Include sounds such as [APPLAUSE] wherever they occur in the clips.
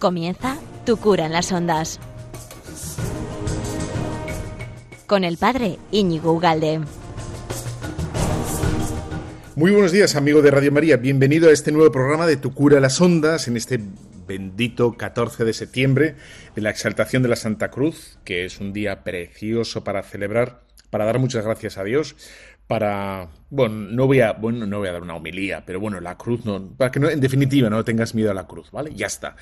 Comienza Tu cura en las ondas. Con el padre Íñigo Ugalde. Muy buenos días, amigo de Radio María. Bienvenido a este nuevo programa de Tu cura en las ondas en este bendito 14 de septiembre de la exaltación de la Santa Cruz, que es un día precioso para celebrar, para dar muchas gracias a Dios, para bueno no voy a bueno no voy a dar una homilía pero bueno la cruz no para que no, en definitiva no tengas miedo a la cruz vale ya está.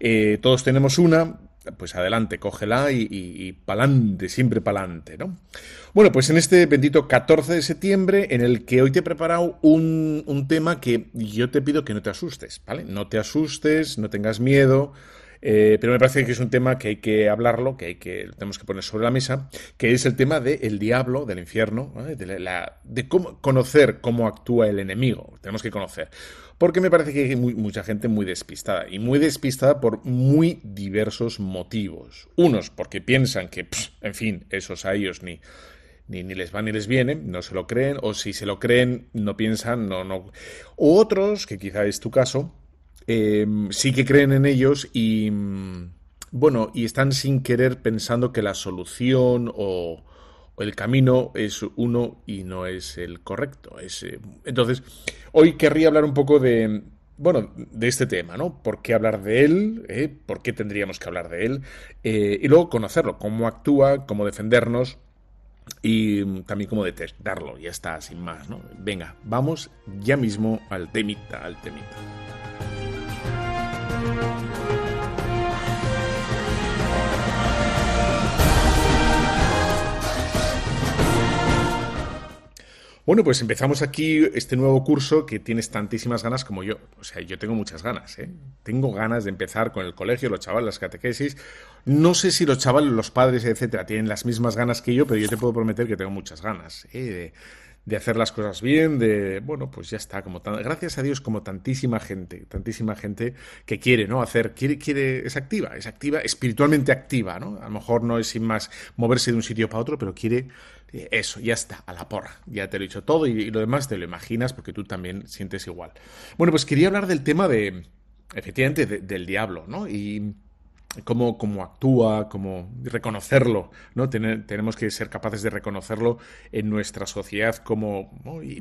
Eh, todos tenemos una pues adelante cógela y, y, pa'lante siempre pa'lante no bueno pues en este bendito 14 de septiembre en el que hoy te he preparado un, un tema que yo te pido que no te asustes vale no te asustes no tengas miedo eh, pero me parece que es un tema que hay que hablarlo, que hay que tenemos que poner sobre la mesa, que es el tema del diablo, del infierno, de, de cómo conocer cómo actúa el enemigo. Tenemos que conocer. Porque me parece que hay mucha gente muy despistada, y muy despistada por muy diversos motivos. Unos porque piensan que, en fin, esos a ellos ni, ni, ni, les va ni les viene, no se lo creen, o si se lo creen, no piensan, no, no. O otros, que quizá es tu caso, Em, sí que creen en ellos y, mm, bueno, y están sin querer pensando que la solución o, el camino es uno y no es el correcto. Eh, entonces, hoy querría hablar un poco de, bueno, de este tema, ¿no? ¿Por qué hablar de él? Eh? ¿Por qué tendríamos que hablar de él? Eh, y luego conocerlo, cómo actúa, cómo defendernos y mm, también cómo detectarlo. Ya está, sin más, ¿no? Venga, vamos ya mismo al temita, al temita. Bueno, pues empezamos aquí este nuevo curso que tienes tantísimas ganas como yo. O sea, yo tengo muchas ganas, ¿eh? Tengo ganas de empezar con el colegio, los chavales, las catequesis. No sé si los chavales, los padres, etcétera, tienen las mismas ganas que yo, pero yo te puedo prometer que tengo muchas ganas, ¿eh? Hacer las cosas bien, de, bueno, pues ya está, como tan, gracias a Dios como tantísima gente, tantísima gente que quiere, ¿no? Hacer, quiere, quiere, es activa, es activa, espiritualmente activa, ¿no? A lo mejor no es sin más moverse de un sitio para otro, pero quiere eh, eso, ya está, a la porra, ya te lo he dicho todo y, y lo demás te lo imaginas porque tú también sientes igual. Bueno, pues quería hablar del tema de, efectivamente, del diablo, ¿no? Y cómo, cómo actúa, cómo reconocerlo, ¿no? tenemos que ser capaces de reconocerlo en nuestra sociedad como...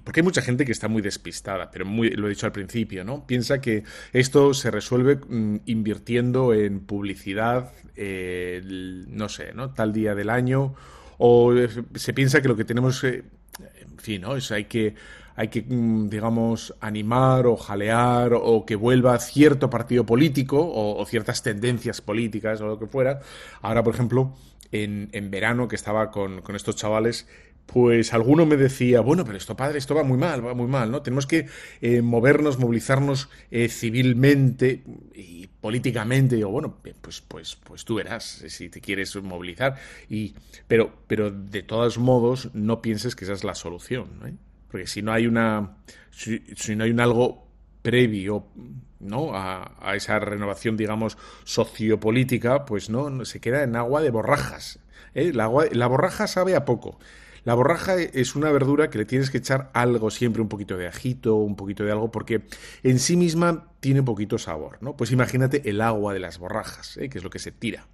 Porque hay mucha gente que está muy despistada, pero muy, lo he dicho al principio, ¿no? Piensa que esto se resuelve mm, invirtiendo en publicidad, eh, no sé, ¿no? Tal día del año, o se piensa que lo que tenemos... Eh, en fin, ¿no? Es, hay que hay que, mm, digamos, animar o jalear o que vuelva cierto partido político o, ciertas tendencias políticas o lo que fuera. Ahora, por ejemplo, en, en verano que estaba con, con estos chavales, pues alguno me decía, bueno, pero esto, padre, esto va muy mal, va muy mal, ¿no? Tenemos que eh, movernos, movilizarnos eh, civilmente y políticamente. Digo, bueno, pues, pues, pues tú verás si te quieres movilizar. Y, pero, pero de todos modos, no pienses que esa es la solución, ¿no? Porque si no hay una. Si, no hay un algo previo ¿no? A, esa renovación, digamos, sociopolítica, pues no, se queda en agua de borrajas. ¿eh? La, agua, la borraja sabe a poco. La borraja es una verdura que le tienes que echar algo, siempre un poquito de ajito, un poquito de algo, porque en sí misma tiene poquito sabor, ¿no? Pues imagínate el agua de las borrajas, ¿eh? que es lo que se tira.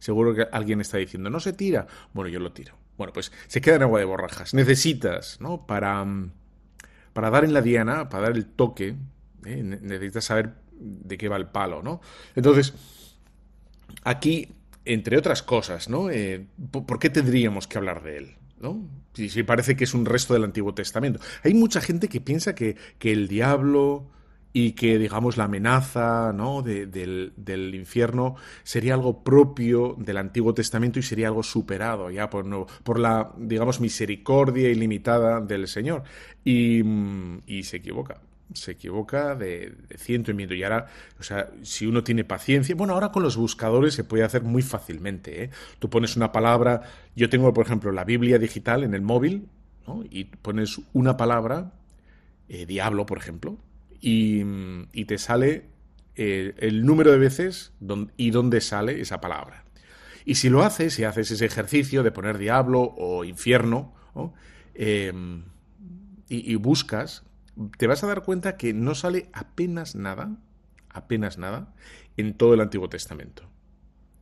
Seguro que alguien está diciendo, no se tira. Bueno, yo lo tiro. Bueno, pues se queda en agua de borrajas. Necesitas, ¿no? Para, mm, para dar en la diana, para dar el toque, ¿eh? necesitas saber de qué va el palo, ¿no? Entonces, aquí, entre otras cosas, ¿no? Eh, ¿Por qué tendríamos que hablar de él? ¿no? Si, si, parece que es un resto del Antiguo Testamento. Hay mucha gente que piensa que, que el diablo, y que, digamos, la amenaza ¿no? del, del, infierno sería algo propio del Antiguo Testamento y sería algo superado ya por, no, por la, digamos, misericordia ilimitada del Señor. Y, y se equivoca. Se equivoca de, de, ciento y miento. Y ahora, o sea, si uno tiene paciencia, bueno, ahora con los buscadores se puede hacer muy fácilmente. ¿eh? Tú pones una palabra, yo tengo, por ejemplo, la Biblia digital en el móvil, ¿no? y pones una palabra, eh, diablo, por ejemplo, y, te sale eh, el número de veces y dónde sale esa palabra. Y si lo haces, si haces ese ejercicio de poner diablo o infierno, em, y, buscas, te vas a dar cuenta que no sale apenas nada, apenas nada, en todo el Antiguo Testamento.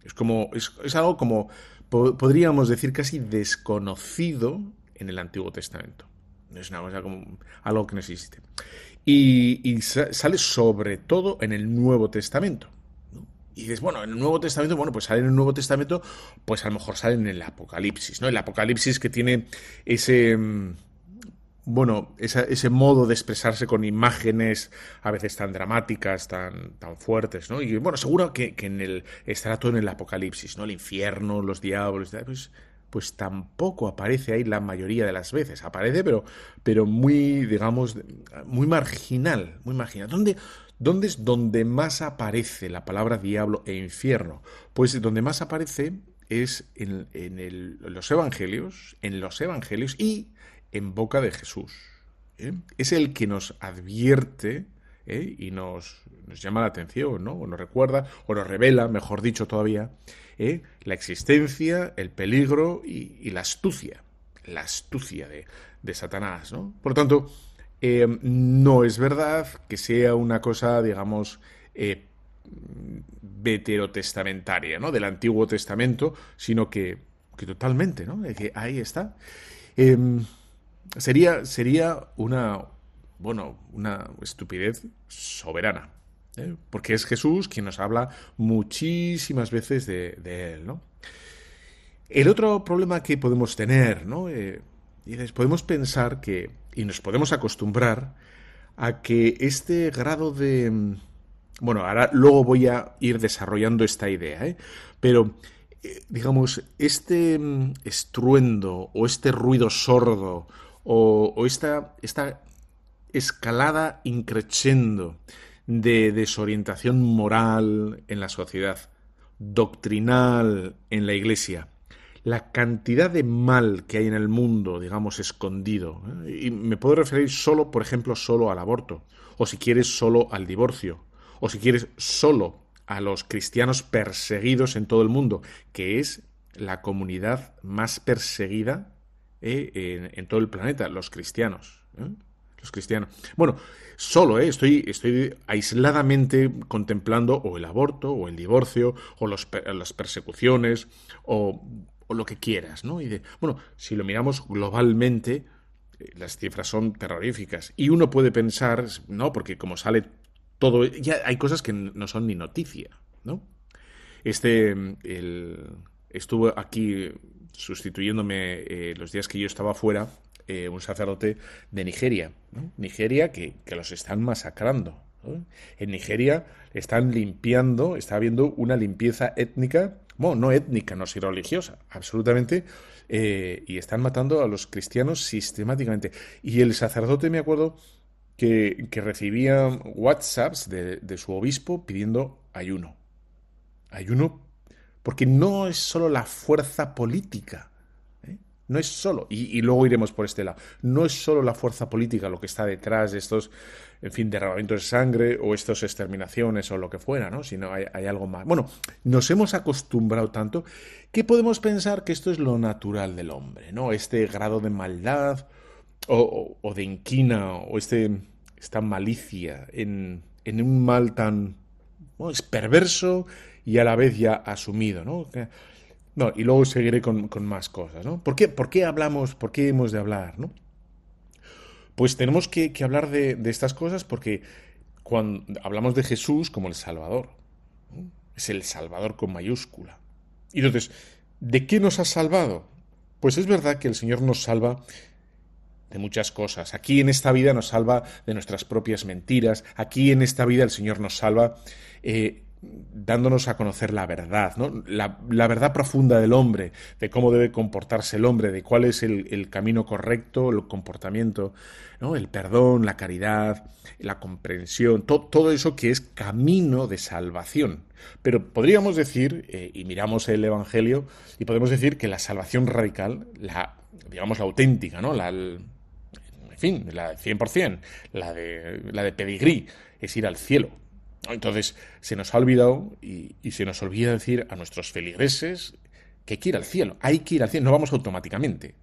Es como, es, algo como, podríamos decir, casi desconocido en el Antiguo Testamento. Es una cosa como algo que no existe. Y, sale sobre todo en el Nuevo Testamento. Y dices, bueno, en el Nuevo Testamento, bueno, pues sale en el Nuevo Testamento, pues a lo mejor sale en el Apocalipsis, ¿no? El Apocalipsis que tiene ese mm, bueno, ese modo de expresarse con imágenes a veces tan dramáticas, tan, tan fuertes, ¿no? Y bueno, seguro que, en el estará todo en el apocalipsis, ¿no? El infierno, los diablos, pues, pues tampoco aparece ahí la mayoría de las veces. Aparece, pero, pero muy, digamos, muy marginal, muy marginal. ¿Dónde, ¿Dónde es donde más aparece la palabra diablo e infierno? Pues donde más aparece es en, en los evangelios, en los evangelios y en boca de Jesús. ¿eh? Es el que nos advierte ¿eh? y nos, llama la atención, ¿no? o nos recuerda, o nos revela, mejor dicho todavía, ¿eh? la existencia, el peligro y, la astucia, la astucia de, de Satanás. ¿no? Por lo tanto, no es verdad que sea una cosa, digamos, veterotestamentaria, ¿no? Del Antiguo Testamento, sino que, que totalmente, ¿no? Que ahí está. Em, Sería, sería una, bueno, una estupidez soberana. ¿eh? Porque es Jesús quien nos habla muchísimas veces de, Él, ¿no? El otro problema que podemos tener, ¿no? Eh, podemos pensar que, y nos podemos acostumbrar a que este grado de... Bueno, ahora luego voy a ir desarrollando esta idea, ¿eh? Pero, eh, digamos, este mm, estruendo o este ruido sordo o, esta, esta, escalada increciendo de desorientación moral en la sociedad, doctrinal en la iglesia, la cantidad de mal que hay en el mundo, digamos, escondido. ¿eh? Y me puedo referir solo, por ejemplo, solo al aborto, o si quieres, solo al divorcio, o si quieres, solo a los cristianos perseguidos en todo el mundo, que es la comunidad más perseguida eh, en, todo el planeta, los cristianos. ¿eh? Los cristianos. Bueno, solo, ¿eh? estoy, estoy aisladamente contemplando o el aborto, o el divorcio, o los, las persecuciones, o, lo que quieras, ¿no? Y de, bueno, si lo miramos globalmente, las cifras son terroríficas. Y uno puede pensar, no, porque como sale todo, ya hay cosas que no son ni noticia, ¿no? Este, el, estuvo aquí sustituyéndome eh, los días que yo estaba fuera, eh, un sacerdote de Nigeria. Nigeria que, los están masacrando. En Nigeria están limpiando, está habiendo una limpieza étnica, bueno, no étnica, no si religiosa, absolutamente, eh, y están matando a los cristianos sistemáticamente. Y el sacerdote, me acuerdo, que, que recibía WhatsApps de, su obispo pidiendo ayuno. Ayuno porque no es solo la fuerza política. No es solo, y, luego iremos por este lado, no es solo la fuerza política lo que está detrás de estos, en fin, derramamientos de sangre o estas exterminaciones o lo que fuera, ¿no? Sino hay, algo más. Bueno, nos hemos acostumbrado tanto que podemos pensar que esto es lo natural del hombre, ¿no? Este grado de maldad o, de inquina o este, esta malicia en, en un mal tan... es perverso y a la vez ya asumido, ¿no? Y luego seguiré con, más cosas, ¿no? ¿Por qué, ¿Por qué, hablamos, por qué hemos de hablar, ¿no? Pues tenemos que, hablar de, estas cosas porque cuando hablamos de Jesús como el Salvador, es el Salvador con mayúscula. Y entonces, ¿de qué nos ha salvado? Pues es verdad que el Señor nos salva de muchas cosas. Aquí en esta vida nos salva de nuestras propias mentiras. Aquí en esta vida el Señor nos salva eh, dándonos a conocer la verdad, la, verdad profunda del hombre, de cómo debe comportarse el hombre, de cuál es el, camino correcto, el comportamiento, ¿no? el perdón, la caridad, la comprensión, todo eso que es camino de salvación. Pero podríamos decir, eh, y miramos el Evangelio, y podemos decir que la salvación radical, la, digamos, la auténtica, ¿no? La, en fin, la 100%, la de, la de pedigrí, es ir al cielo, entonces, se nos ha olvidado y, se nos olvida decir a nuestros feligreses que que ir al cielo, hay que ir al cielo, no vamos automáticamente.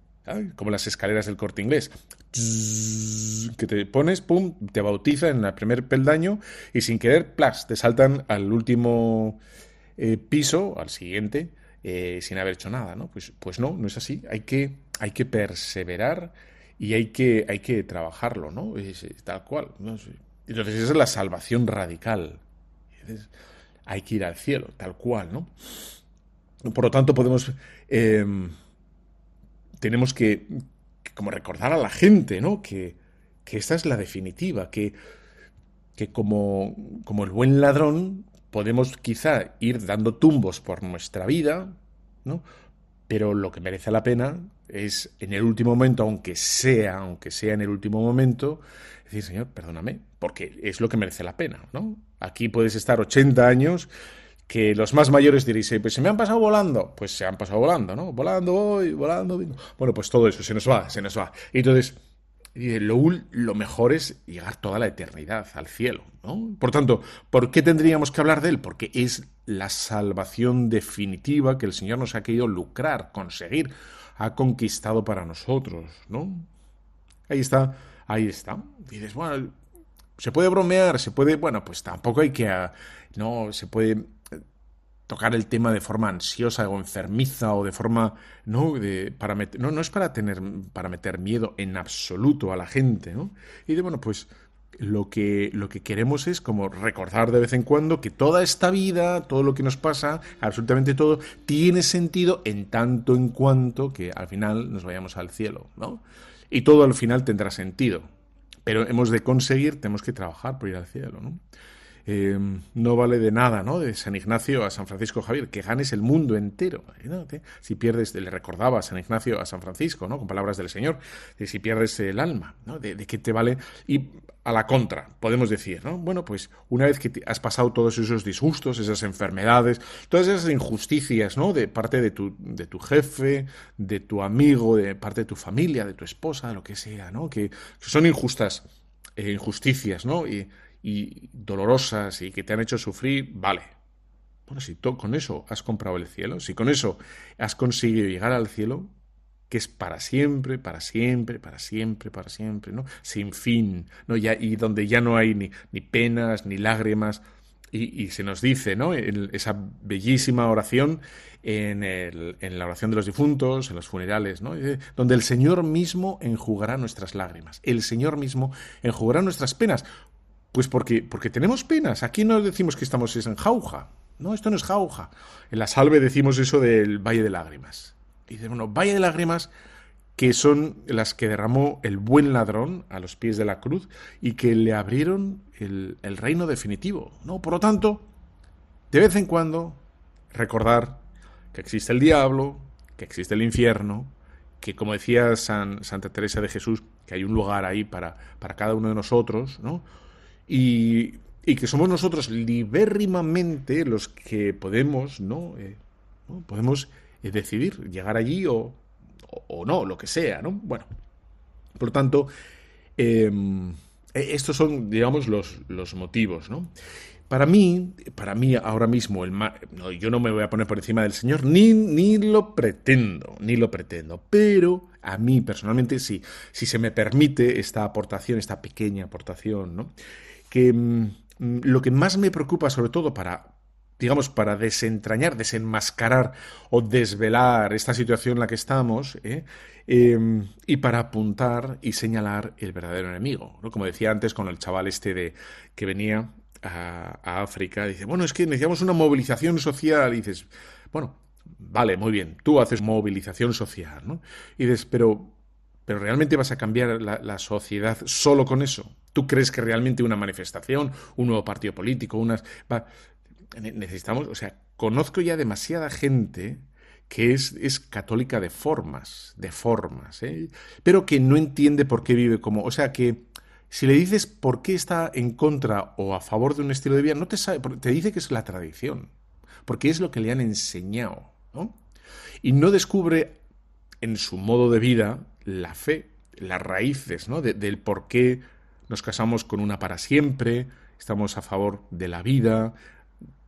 como las escaleras del corte inglés, que te pones, pum, te bautiza en el primer peldaño y sin querer, plas, te saltan al último eh, piso, al siguiente, eh, sin haber hecho nada, ¿no? Pues, pues no, no es así. Hay que, perseverar y hay que, hay que trabajarlo, ¿no? Es, tal cual. Entonces esa es la salvación radical. hay que ir al cielo, tal cual, ¿no? Por lo tanto, podemos... Em, tenemos que, como recordar a la gente, ¿no? Que, que esta es la definitiva, que, que como, como el buen ladrón podemos quizá ir dando tumbos por nuestra vida, ¿no? Pero lo que merece la pena es en el último momento, aunque sea, aunque sea en el último momento, decir, Señor, perdóname, porque es lo que merece la pena, ¿no? Aquí puedes estar 80 años que los más mayores diréis, pues se me han pasado volando, pues se han pasado volando, ¿no? Volando voy, volando Bueno, pues todo eso se nos va, se nos va. Y entonces, lo, lo mejor es llegar toda la eternidad al cielo, ¿no? Por tanto, ¿por qué tendríamos que hablar de él? Porque es la salvación definitiva que el Señor nos ha querido lucrar, conseguir, ha conquistado para nosotros, ¿no? Ahí está, ahí está. Y dices, bueno, se puede bromear, se puede, bueno, pues tampoco hay que, no, se puede tocar el tema de forma ansiosa o enfermiza o de forma no de para meter, no no es para tener para meter miedo en absoluto a la gente no y de bueno pues lo que lo que queremos es como recordar de vez en cuando que toda esta vida todo lo que nos pasa absolutamente todo tiene sentido en tanto en cuanto que al final nos vayamos al cielo no y todo al final tendrá sentido pero hemos de conseguir tenemos que trabajar por ir al cielo no eh, no vale de nada, ¿no? De San Ignacio a San Francisco Javier, que ganes el mundo entero. Si pierdes, le recordaba a San Ignacio a San Francisco, ¿no? Con palabras del Señor, de si pierdes el alma, ¿no? De, qué te vale. A la contra, podemos decir, ¿no? Bueno, pues una vez que has pasado todos esos disgustos, esas enfermedades, todas esas injusticias, ¿no? De parte de tu, de tu jefe, de tu amigo, de parte de tu familia, de tu esposa, lo que sea, ¿no? Que, son injustas, eh, injusticias, ¿no? Y, dolorosas y que te han hecho sufrir, vale. Bueno, si con eso has comprado el cielo, si con eso has conseguido llegar al cielo, que es para siempre, para siempre, para siempre, para siempre, ¿no? Sin fin, ¿no? Ya, y donde ya no hay ni, ni penas, ni lágrimas, y, se nos dice, ¿no? En esa bellísima oración en, el, en, la oración de los difuntos, en los funerales, ¿no? Donde el Señor mismo enjugará nuestras lágrimas. El Señor mismo enjugará nuestras penas. Pues porque, porque tenemos penas. Aquí no decimos que estamos en jauja. No, esto no es jauja. En la salve decimos eso del Valle de Lágrimas. Dice, bueno, Valle de Lágrimas que son las que derramó el buen ladrón a los pies de la cruz y que le abrieron el, el reino definitivo. ¿no? Por lo tanto, de vez en cuando, recordar que existe el diablo, que existe el infierno, que como decía San, Santa Teresa de Jesús, que hay un lugar ahí para, para cada uno de nosotros, ¿no? y, que somos nosotros libérrimamente los que podemos, ¿no? Eh, podemos decidir llegar allí o, o, no, lo que sea, ¿no? Bueno, por lo tanto, em, e, estos son, digamos, los, los motivos, ¿no? Para mí, para mí ahora mismo, el no, yo no me voy a poner por encima del Señor, ni, ni lo pretendo, ni lo pretendo, pero a mí personalmente sí, si se me permite esta aportación, esta pequeña aportación, ¿no? que mm, lo que más me preocupa, sobre todo para digamos, para desentrañar, desenmascarar o desvelar esta situación en la que estamos, ¿eh? em, y para apuntar y señalar el verdadero enemigo. ¿no? Como decía antes con el chaval este de que venía a, a, África, dice, bueno, es que necesitamos una movilización social, y dices, bueno, vale, muy bien, tú haces movilización social, ¿no? Y dices, pero pero ¿realmente vas a cambiar la, sociedad solo con eso? ¿Tú crees que realmente una manifestación, un nuevo partido político, unas... necesitamos, o sea, conozco ya demasiada gente que es, es católica de formas, de formas, ¿eh? pero que no entiende por qué vive como... O sea, que si le dices por qué está en contra o a favor de un estilo de vida, no te sabe, te dice que es la tradición, porque es lo que le han enseñado, ¿no? Y no descubre en su modo de vida la fe, las raíces, ¿no? del por qué nos casamos con una para siempre, estamos a favor de la vida,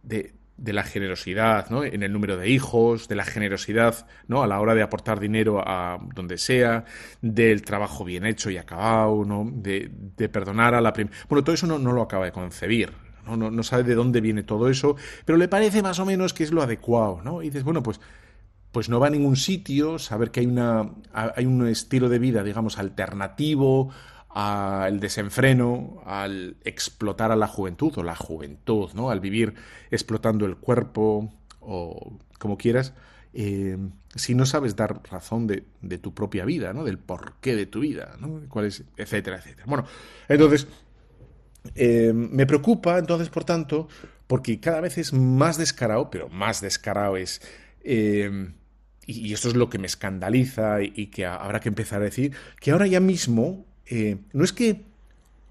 de, de la generosidad ¿no? en el número de hijos, de la generosidad ¿no? a la hora de aportar dinero a donde sea, del trabajo bien hecho y acabado, ¿no? de, perdonar a la primera... Bueno, todo eso no, lo acaba de concebir, ¿no? ¿no? sabe de dónde viene todo eso, pero le parece más o menos que es lo adecuado, ¿no? Y dices, bueno, pues, pues no va a ningún sitio, saber que hay, una, hay un estilo de vida, digamos, alternativo, al desenfreno, al explotar a la juventud o la juventud, ¿no? Al vivir explotando el cuerpo o como quieras, eh, si no sabes dar razón de, tu propia vida, ¿no? Del porqué de tu vida, ¿no? ¿Cuál es? etcétera, etcétera. Bueno, entonces, eh, me preocupa, entonces, por tanto, porque cada vez es más descarado, pero más descarado es... Eh, y, esto es lo que me escandaliza y que habrá que empezar a decir, que ahora ya mismo eh, no, es que,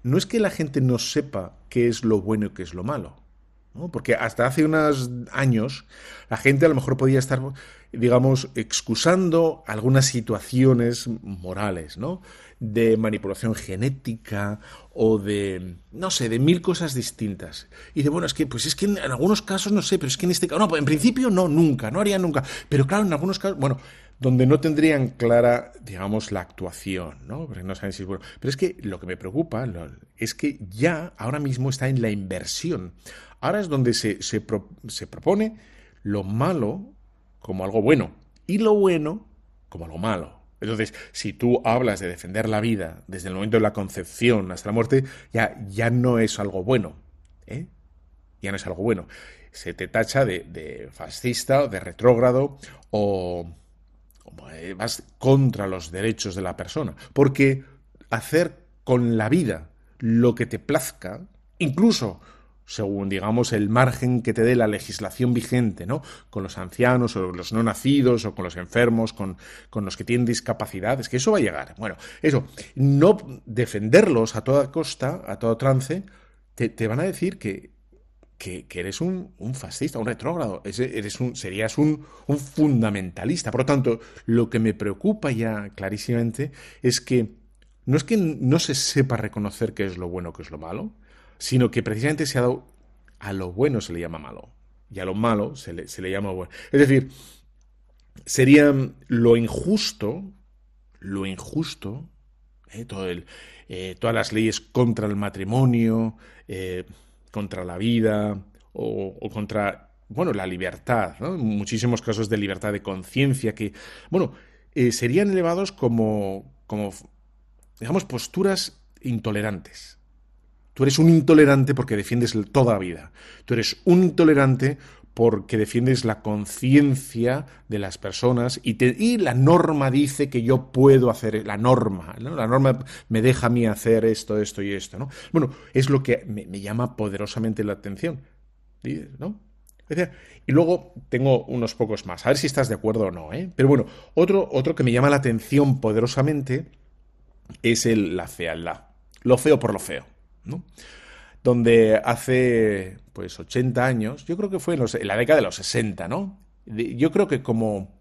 no es que la gente no sepa qué es lo bueno y qué es lo malo. ¿no? Porque hasta hace unos años la gente a lo mejor podía estar, digamos, excusando algunas situaciones morales, ¿no? De manipulación genética o de, no sé, de mil cosas distintas. Y de, bueno, es que, pues es que en, algunos casos no sé, pero es que en este caso, no, en principio no, nunca, no haría nunca. Pero claro, en algunos casos, bueno, donde no tendrían clara, digamos, la actuación, ¿no? Porque no saben si es bueno. Pero es que lo que me preocupa es que ya ahora mismo está en la inversión. Ahora es donde se, se, se propone lo malo como algo bueno y lo bueno como algo malo. Entonces, si tú hablas de defender la vida desde el momento de la concepción hasta la muerte, ya, ya no es algo bueno. ¿eh? Ya no es algo bueno. Se te tacha de, de fascista, de retrógrado o vas contra los derechos de la persona. Porque hacer con la vida lo que te plazca, incluso según digamos el margen que te dé la legislación vigente, ¿no? Con los ancianos o los no nacidos o con los enfermos, con, con los que tienen discapacidades, que eso va a llegar. Bueno, eso, no defenderlos a toda costa, a todo trance, te van a decir que que, eres un, fascista, un retrógrado, eres un, serías un, un, fundamentalista. Por lo tanto, lo que me preocupa ya clarísimamente es que no es que no se sepa reconocer qué es lo bueno, qué es lo malo, sino que precisamente se ha dado a lo bueno se le llama malo y a lo malo se le, se le llama bueno. Es decir, sería lo injusto, lo injusto, eh, todo el, eh, todas las leyes contra el matrimonio, eh, contra la vida o, contra, bueno, la libertad. Muchísimos casos de libertad de conciencia que, bueno, eh, serían elevados como, como, digamos, posturas intolerantes. Tú eres un intolerante porque defiendes toda la vida. Tú eres un intolerante porque defiendes la conciencia de las personas y, y, la norma dice que yo puedo hacer, la norma, la norma me deja a mí hacer esto, esto y esto, ¿no? Bueno, es lo que me, llama poderosamente la atención, ¿no? Y luego tengo unos pocos más, a ver si estás de acuerdo o no, ¿eh? Pero bueno, otro, otro que me llama la atención poderosamente es el, la fealdad, lo feo por lo feo, ¿no? Donde hace pues 80 años, yo creo que fue en, la década de los 60, ¿no? Yo creo que como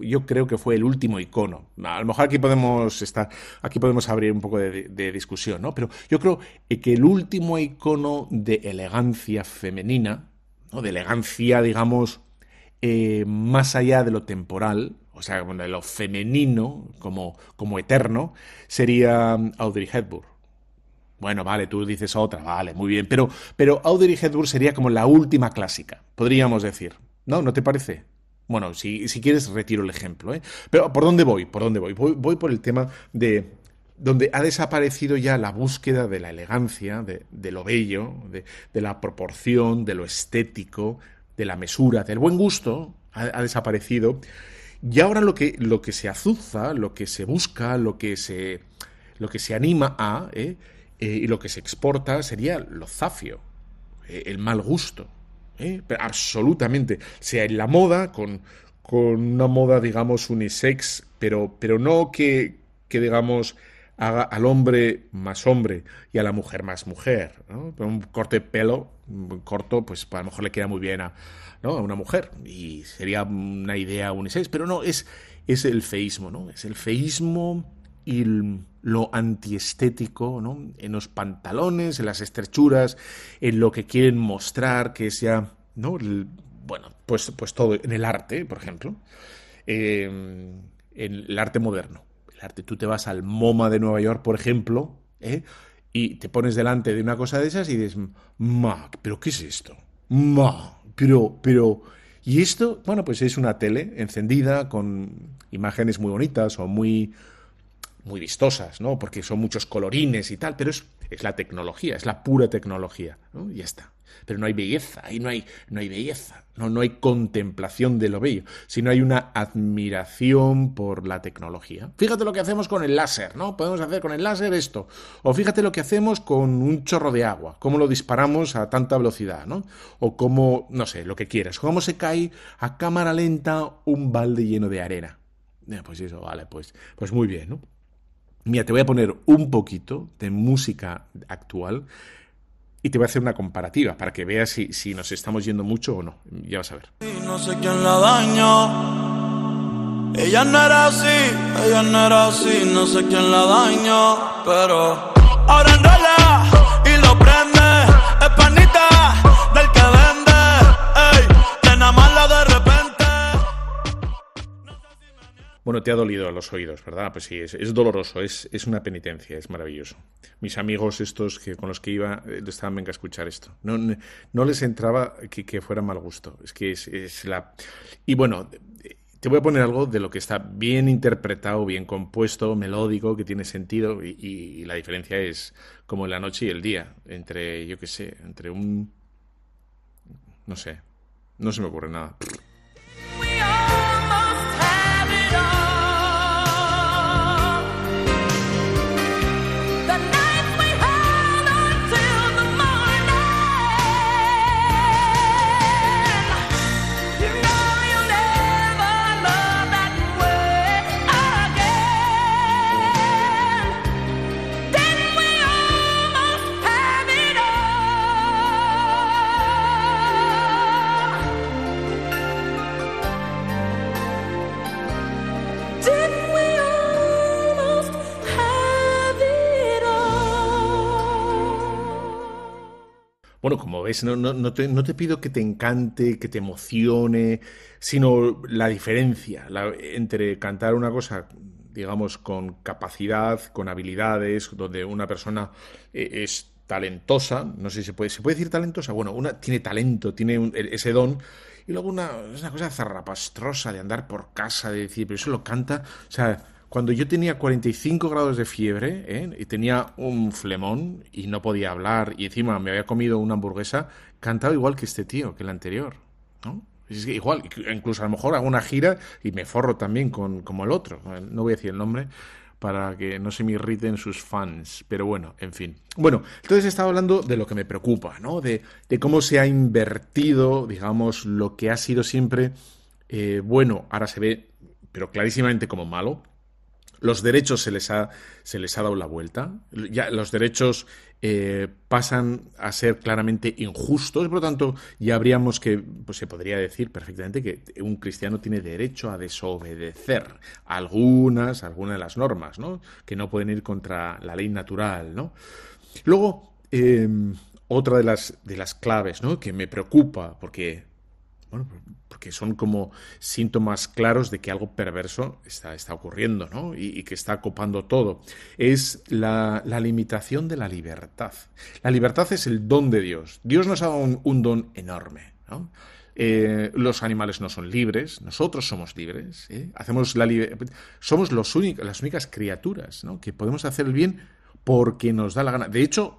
yo creo que fue el último icono. A lo mejor aquí podemos estar, aquí podemos abrir un poco de, discusión, ¿no? Pero yo creo que el último icono de elegancia femenina. De elegancia, digamos, eh, más allá de lo temporal, o sea, de lo femenino como, como eterno, sería Audrey Hepburn. Bueno, vale, tú dices otra, vale, muy bien. Pero, pero Audrey Hepburn sería como la última clásica, podríamos decir. ¿No? ¿No te parece? Bueno, si, si quieres, retiro el ejemplo. ¿eh? Pero ¿por dónde voy? ¿Por dónde voy? voy? por el tema de donde ha desaparecido ya la búsqueda de la elegancia, de, lo bello, de, de, la proporción, de lo estético, de la mesura, del buen gusto, ha, desaparecido. Y ahora lo que, lo que se azuza, lo que se busca, lo que se, lo que se anima a, ¿eh? Eh, y lo que se exporta sería lo zafio, eh, el mal gusto. ¿eh? absolutamente. Sea en la moda, con, con una moda, digamos, unisex, pero, pero no que, que, digamos, haga al hombre más hombre y a la mujer más mujer. Un corte de pelo corto, pues a lo mejor le queda muy bien a una mujer y sería una idea unisex, pero no, es, es el feísmo, ¿no? Es el feísmo y lo antiestético, ¿no? En los pantalones, en las estrechuras, en lo que quieren mostrar, que sea, ¿no? bueno, pues, pues todo, en el arte, por ejemplo, en el arte moderno. El arte, tú te vas al MoMA de Nueva York, por ejemplo, ¿eh? y te pones delante de una cosa de esas y dices, ma, pero ¿qué es esto? Ma, pero, pero, y esto, bueno, pues es una tele encendida con imágenes muy bonitas o muy, muy vistosas, ¿no? Porque son muchos colorines y tal, pero es, es la tecnología, es la pura tecnología, ¿no? Y ya está pero no hay belleza, ahí no hay, no hay belleza, no, no hay contemplación de lo bello, sino hay una admiración por la tecnología. Fíjate lo que hacemos con el láser, ¿no? Podemos hacer con el láser esto, o fíjate lo que hacemos con un chorro de agua, cómo lo disparamos a tanta velocidad, ¿no? O cómo, no sé, lo que quieras, cómo se cae a cámara lenta un balde lleno de arena. pues eso, vale, pues, pues muy bien, ¿no? Mira, te voy a poner un poquito de música actual y te voy a hacer una comparativa para que veas si, si nos estamos yendo mucho o no. Ya vas a ver. No sé quién la daño. Ella no era así, ella no era así, no sé quién la daño, pero ahora enrola y lo prende, es Bueno, te ha dolido los oídos, ¿verdad? Pues sí, es, doloroso, es, es, una penitencia, es maravilloso. Mis amigos estos que con los que iba eh, estaban, venga a escuchar esto. No, no les entraba que, que, fuera mal gusto. Es que es, la... Y bueno, te voy a poner algo de lo que está bien interpretado, bien compuesto, melódico, que tiene sentido y, y la diferencia es como la noche y el día, entre, yo qué sé, entre un... No sé, no se me ocurre nada. Bueno, como ves, no, no, te, pido que te encante, que te emocione, sino la diferencia entre cantar una cosa, digamos, con capacidad, con habilidades, donde una persona eh, es talentosa, no sé si se puede, ¿se puede decir talentosa? Bueno, una tiene talento, tiene ese don, y luego una, es una cosa zarrapastrosa de andar por casa, de decir, pero eso lo canta, o sea, cuando yo tenía 45 grados de fiebre ¿eh? y tenía un flemón y no podía hablar y encima me había comido una hamburguesa, cantaba igual que este tío, que el anterior. ¿no? Es que igual, incluso a lo mejor hago una gira y me forro también con, como el otro. No voy a decir el nombre para que no se me irriten sus fans. Pero bueno, en fin. Bueno, entonces estaba hablando de lo que me preocupa, ¿no? De, cómo se ha invertido, digamos, lo que ha sido siempre eh, bueno, ahora se ve, pero clarísimamente como malo los derechos se les ha, se les ha dado la vuelta. Ya los derechos eh, pasan a ser claramente injustos, por lo tanto, ya habríamos que, pues se podría decir perfectamente que un cristiano tiene derecho a desobedecer algunas, algunas de las normas, ¿no? Que no pueden ir contra la ley natural, ¿no? Luego, em, otra de las, de las claves, ¿no? Que me preocupa, porque bueno, porque son como síntomas claros de que algo perverso está, está ocurriendo, ¿no? Y, que está copando todo. Es la, limitación de la libertad. La libertad es el don de Dios. Dios nos ha dado un, don enorme, ¿no? Eh, los animales no son libres, nosotros somos libres, ¿eh? hacemos la somos los las únicas criaturas que podemos hacer el bien porque nos da la gana. De hecho,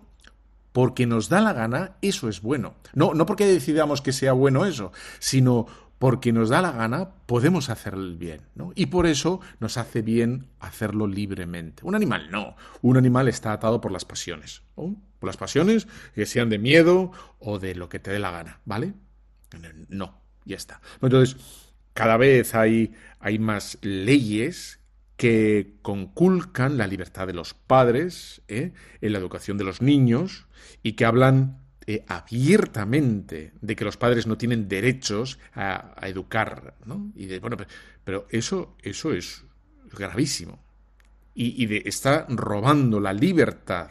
porque nos da la gana, eso es bueno. No, no porque decidamos que sea bueno eso, sino porque nos da la gana, podemos hacer el bien, ¿no? Y por eso nos hace bien hacerlo libremente. Un animal no. Un animal está atado por las pasiones. Por las pasiones que sean de miedo o de lo que te dé la gana, ¿vale? No, ya está. Entonces, cada vez hay, hay más leyes que conculcan la libertad de los padres ¿eh? en la educación de los niños y que hablan eh, abiertamente de que los padres no tienen derechos a, educar, ¿no? Y de, bueno, pero, eso, eso es gravísimo. Y, de, está robando la libertad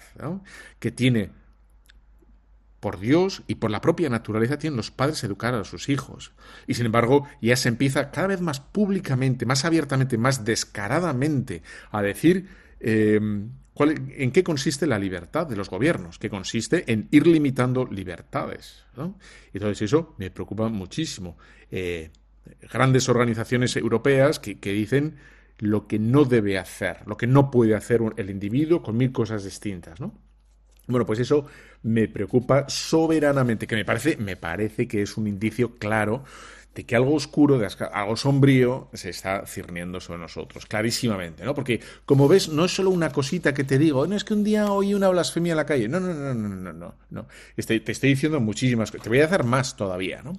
que tiene por Dios y por la propia naturaleza tienen los padres educar a sus hijos. Y sin embargo, ya se empieza cada vez más públicamente, más abiertamente, más descaradamente a decir em, en qué consiste la libertad de los gobiernos, que consiste en ir limitando libertades. Y entonces eso me preocupa muchísimo. Eh, grandes organizaciones europeas que, que dicen lo que no debe hacer, lo que no puede hacer el individuo con mil cosas distintas, ¿no? Bueno, pues eso me preocupa soberanamente, que me parece, me parece que es un indicio claro de que algo oscuro, de algo sombrío, se está cirniendo sobre nosotros, clarísimamente, ¿no? Porque, como ves, no es solo una cosita que te digo, no es que un día oí una blasfemia en la calle, no, no, no, no, no, no, te estoy diciendo muchísimas cosas, te voy a hacer más todavía, ¿no?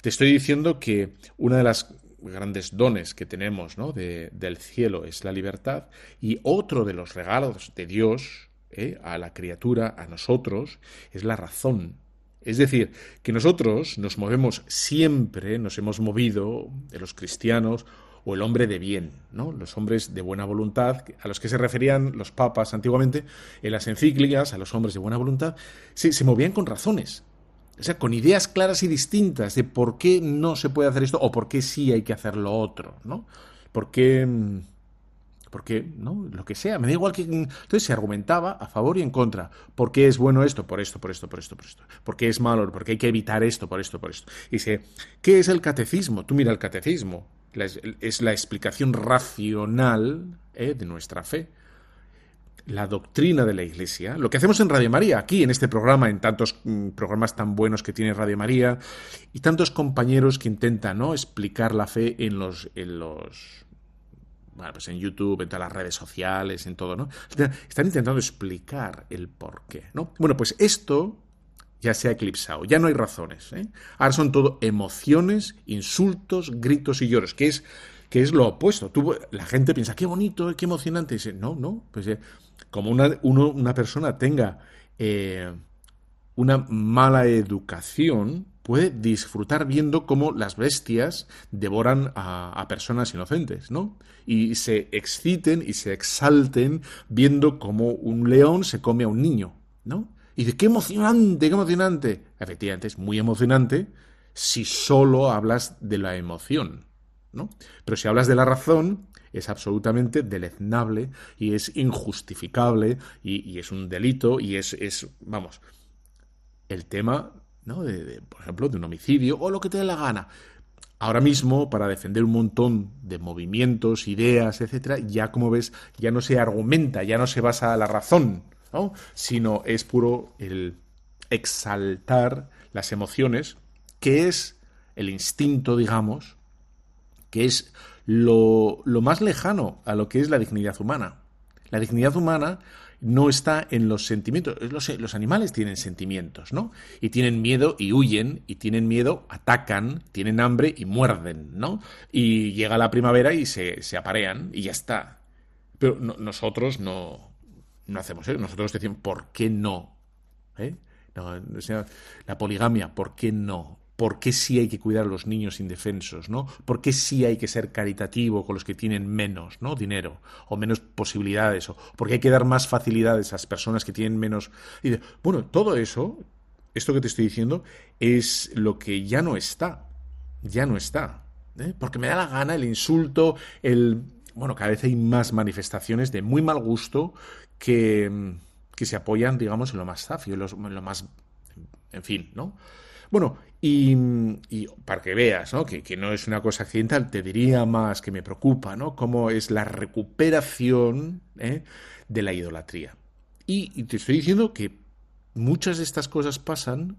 Te estoy diciendo que una de las grandes dones que tenemos ¿no? del cielo es la libertad y otro de los regalos de Dios ¿eh? a la criatura, a nosotros, es la razón. Es decir, que nosotros nos movemos siempre, nos hemos movido, de los cristianos, o el hombre de bien, ¿no? Los hombres de buena voluntad, a los que se referían los papas antiguamente en las encíclicas, a los hombres de buena voluntad, se, se movían con razones, o sea, con ideas claras y distintas de por qué no se puede hacer esto o por qué sí hay que hacer lo otro, ¿no? ¿Por qué mm, porque, ¿no? Lo que sea, me da igual que... Entonces se argumentaba a favor y en contra. ¿Por qué es bueno esto? Por esto, por esto, por esto, por esto. ¿Por qué es malo? Porque hay que evitar esto, por esto, por esto. Y dice, ¿qué es el catecismo? Tú mira el catecismo. Es la explicación racional ¿eh? de nuestra fe. La doctrina de la Iglesia. Lo que hacemos en Radio María, aquí en este programa, en tantos mm, programas tan buenos que tiene Radio María, y tantos compañeros que intentan ¿no? explicar la fe en los, en los bueno, pues en YouTube, en todas las redes sociales, en todo, ¿no? Están intentando explicar el por qué, ¿no? Bueno, pues esto ya se ha eclipsado, ya no hay razones, ¿eh? Ahora son todo emociones, insultos, gritos y lloros, que es, que es lo opuesto. La gente piensa, qué bonito, qué emocionante, no, no, pues eh, como una, una persona tenga eh, una mala educación, puede disfrutar viendo cómo las bestias devoran a, personas inocentes, ¿no? Y se exciten y se exalten viendo cómo un león se come a un niño, ¿no? Y de qué emocionante, qué emocionante. Efectivamente, es muy emocionante si solo hablas de la emoción, ¿no? Pero si hablas de la razón, es absolutamente deleznable y es injustificable y, es un delito y es, es, vamos, el tema de, por ejemplo, de un homicidio o lo que te dé la gana. Ahora mismo, para defender un montón de movimientos, ideas, etcétera, ya como ves, ya no se argumenta, ya no se basa la razón, sino es puro el exaltar las emociones, que es el instinto, digamos, que es lo, lo más lejano a lo que es la dignidad humana. La dignidad humana no está en los sentimientos. Los, animales tienen sentimientos, ¿no? Y tienen miedo y huyen, y tienen miedo, atacan, tienen hambre y muerden, ¿no? Y llega la primavera y se, aparean y ya está. Pero nosotros no, no hacemos eso. Nosotros decimos, ¿por qué no? ¿Eh? no la poligamia, ¿por qué no? Por qué sí hay que cuidar a los niños indefensos, ¿no? ¿Por qué sí hay que ser caritativo con los que tienen menos, ¿no? Dinero o menos posibilidades o porque hay que dar más facilidades a las personas que tienen menos. bueno, todo eso, esto que te estoy diciendo, es lo que ya no está, ya no está, ¿eh? porque me da la gana el insulto, el bueno, cada vez hay más manifestaciones de muy mal gusto que, que se apoyan, digamos, en lo más zafio, en lo más, en fin, ¿no? Bueno, y, para que veas ¿no? Que, no es una cosa accidental, te diría más que me preocupa, ¿no? Cómo es la recuperación ¿eh? de la idolatría. Y, te estoy diciendo que muchas de estas cosas pasan,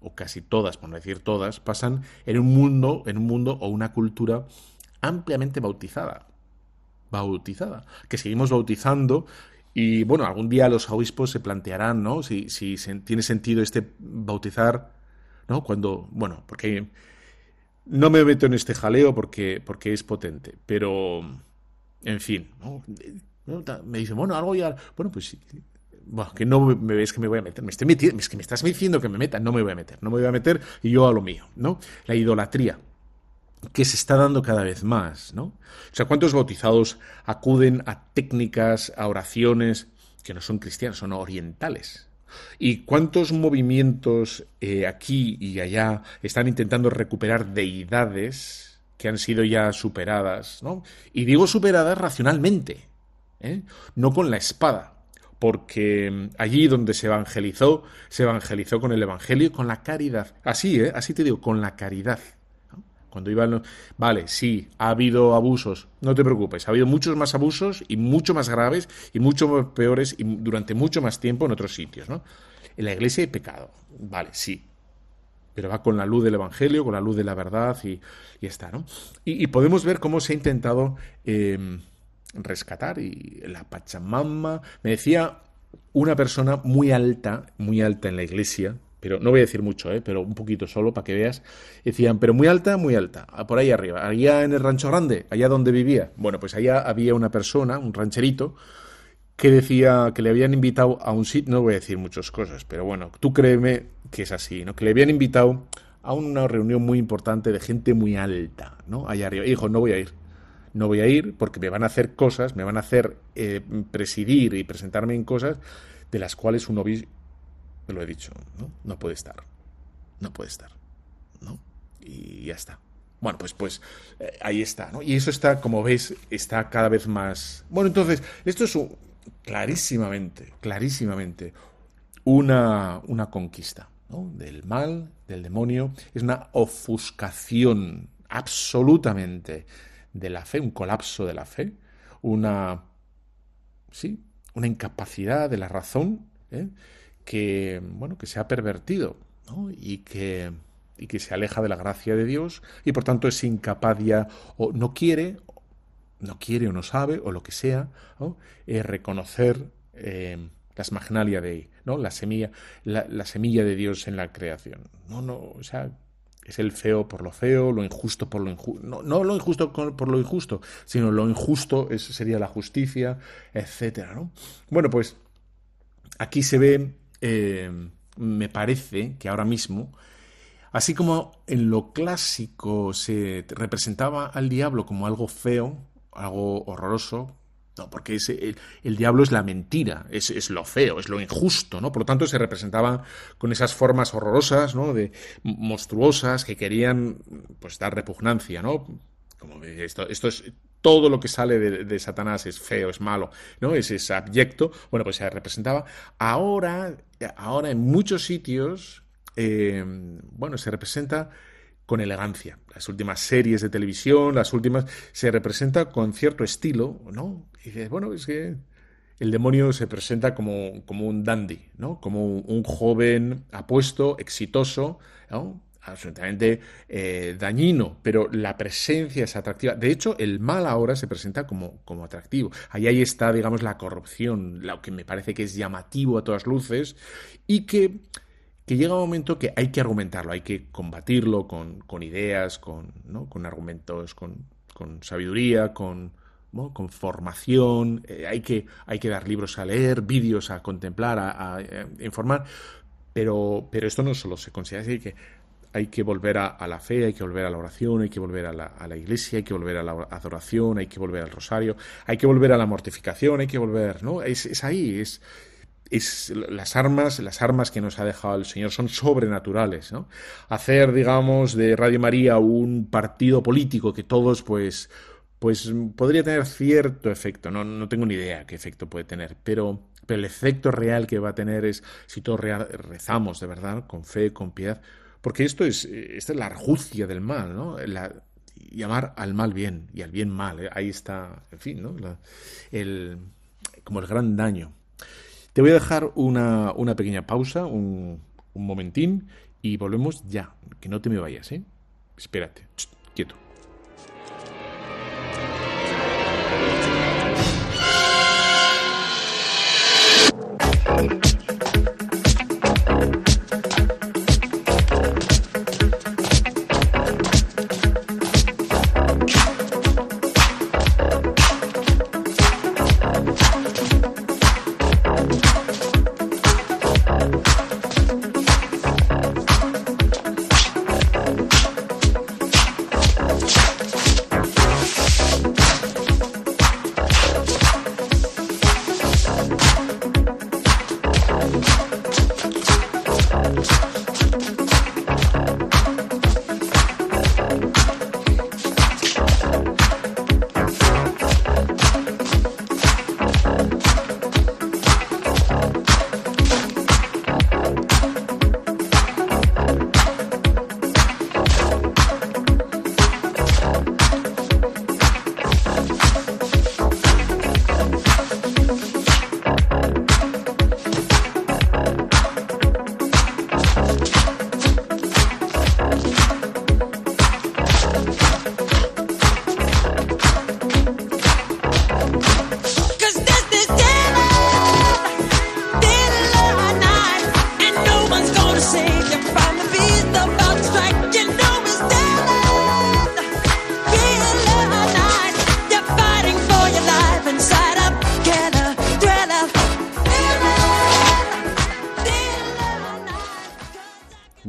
o casi todas, por no decir todas, pasan en un mundo, en un mundo o una cultura ampliamente bautizada. Bautizada. Que seguimos bautizando y bueno, algún día los obispos se plantearán, ¿no? Si, si tiene sentido este bautizar ¿no? Cuando, bueno, porque no me meto en este jaleo porque, porque es potente, pero, en fin, me dicen, bueno, algo ya, bueno, pues que no me ves que me voy a meter, me estoy metiendo, es que me estás diciendo que me meta, no me voy a meter, no me voy a meter y yo a lo mío, ¿no? La idolatría que se está dando cada vez más, ¿no? O sea, ¿cuántos bautizados acuden a técnicas, a oraciones que no son cristianas, son orientales? ¿Y cuántos movimientos eh, aquí y allá están intentando recuperar deidades que han sido ya superadas? ¿no? Y digo superadas racionalmente, ¿eh? no con la espada, porque mm, allí donde se evangelizó, se evangelizó con el Evangelio y con la caridad. Así, ¿eh? Así te digo, con la caridad. Cuando iban, vale, sí, ha habido abusos, no te preocupes, ha habido muchos más abusos y mucho más graves y mucho peores y durante mucho más tiempo en otros sitios, ¿no? En la iglesia hay pecado, vale, sí, pero va con la luz del Evangelio, con la luz de la verdad y, y está, ¿no? Y, podemos ver cómo se ha intentado em, rescatar y la Pachamama, me decía una persona muy alta, muy alta en la iglesia, pero no voy a decir mucho, ¿eh? pero un poquito solo para que veas. Decían, pero muy alta, muy alta, por ahí arriba, allá en el rancho grande, allá donde vivía. Bueno, pues allá había una persona, un rancherito, que decía que le habían invitado a un sitio, no voy a decir muchas cosas, pero bueno, tú créeme que es así, ¿no? Que le habían invitado a una reunión muy importante de gente muy alta, ¿no? Allá arriba. Y dijo, no voy a ir. No voy a ir porque me van a hacer cosas, me van a hacer eh, presidir y presentarme en cosas de las cuales un lo he dicho, ¿no? No puede estar. No puede estar. ¿No? Y ya está. Bueno, pues, pues eh, ahí está, ¿no? Y eso está, como veis, está cada vez más. Bueno, entonces, esto es clarísimamente, clarísimamente una, una conquista del mal, del demonio. Es una ofuscación absolutamente de la fe, un colapso de la fe, una. Sí, una incapacidad de la razón. ¿eh? Que, bueno, que se ha pervertido y, que, y que se aleja de la gracia de Dios y por tanto es incapaz ya o no quiere, no quiere o no sabe o lo que sea, ¿no? reconocer eh, las magnalia de ¿no? la semilla, la, semilla de Dios en la creación. No, no, o sea, es el feo por lo feo, lo injusto por lo injusto. No, no lo injusto por lo injusto, sino lo injusto es, sería la justicia, etcétera, ¿no? Bueno, pues aquí se ve eh, me parece que ahora mismo, así como en lo clásico se representaba al diablo como algo feo, algo horroroso, no, porque el, diablo es la mentira, es, lo feo, es lo injusto, ¿no? Por lo tanto, se representaba con esas formas horrorosas, ¿no? De monstruosas que querían, pues, dar repugnancia, ¿no? Como esto, esto es todo lo que sale de, Satanás es feo, es malo, ¿no? Es, es abyecto. Bueno, pues se representaba. Ahora, ahora en muchos sitios, eh, bueno, se representa con elegancia. Las últimas series de televisión, las últimas, se representa con cierto estilo, ¿no? Y dices, bueno, es que el demonio se presenta como, como un dandy, ¿no? Como un joven apuesto, exitoso, ¿no? Absolutamente eh, dañino, pero la presencia es atractiva. De hecho, el mal ahora se presenta como, como atractivo. Ahí, ahí está, digamos, la corrupción, lo que me parece que es llamativo a todas luces y que, que llega un momento que hay que argumentarlo, hay que combatirlo con, con ideas, con, ¿no? con argumentos, con, con sabiduría, con, con formación, eh, hay, que, hay que dar libros a leer, vídeos a contemplar, a, informar, pero, pero esto no solo se considera así que hay que volver a, la fe, hay que volver a la oración, hay que volver a la, iglesia, hay que volver a la adoración, hay que volver al rosario, hay que volver a la mortificación, hay que volver, ¿no? Es, ahí, es, es las armas, las armas que nos ha dejado el Señor son sobrenaturales, ¿no? Hacer, digamos, de Radio María un partido político que todos, pues, pues podría tener cierto efecto, no, no tengo ni idea qué efecto puede tener, pero, pero el efecto real que va a tener es si todos rezamos de verdad, con fe, con piedad, porque esto es, esta es la argucia del mal, ¿no? llamar al mal bien y al bien mal. ¿eh? Ahí está, en fin, ¿no? el, como el gran daño. Te voy a dejar una, una pequeña pausa, un, un momentín, y volvemos ya. Que no te me vayas, ¿eh? Espérate, quieto.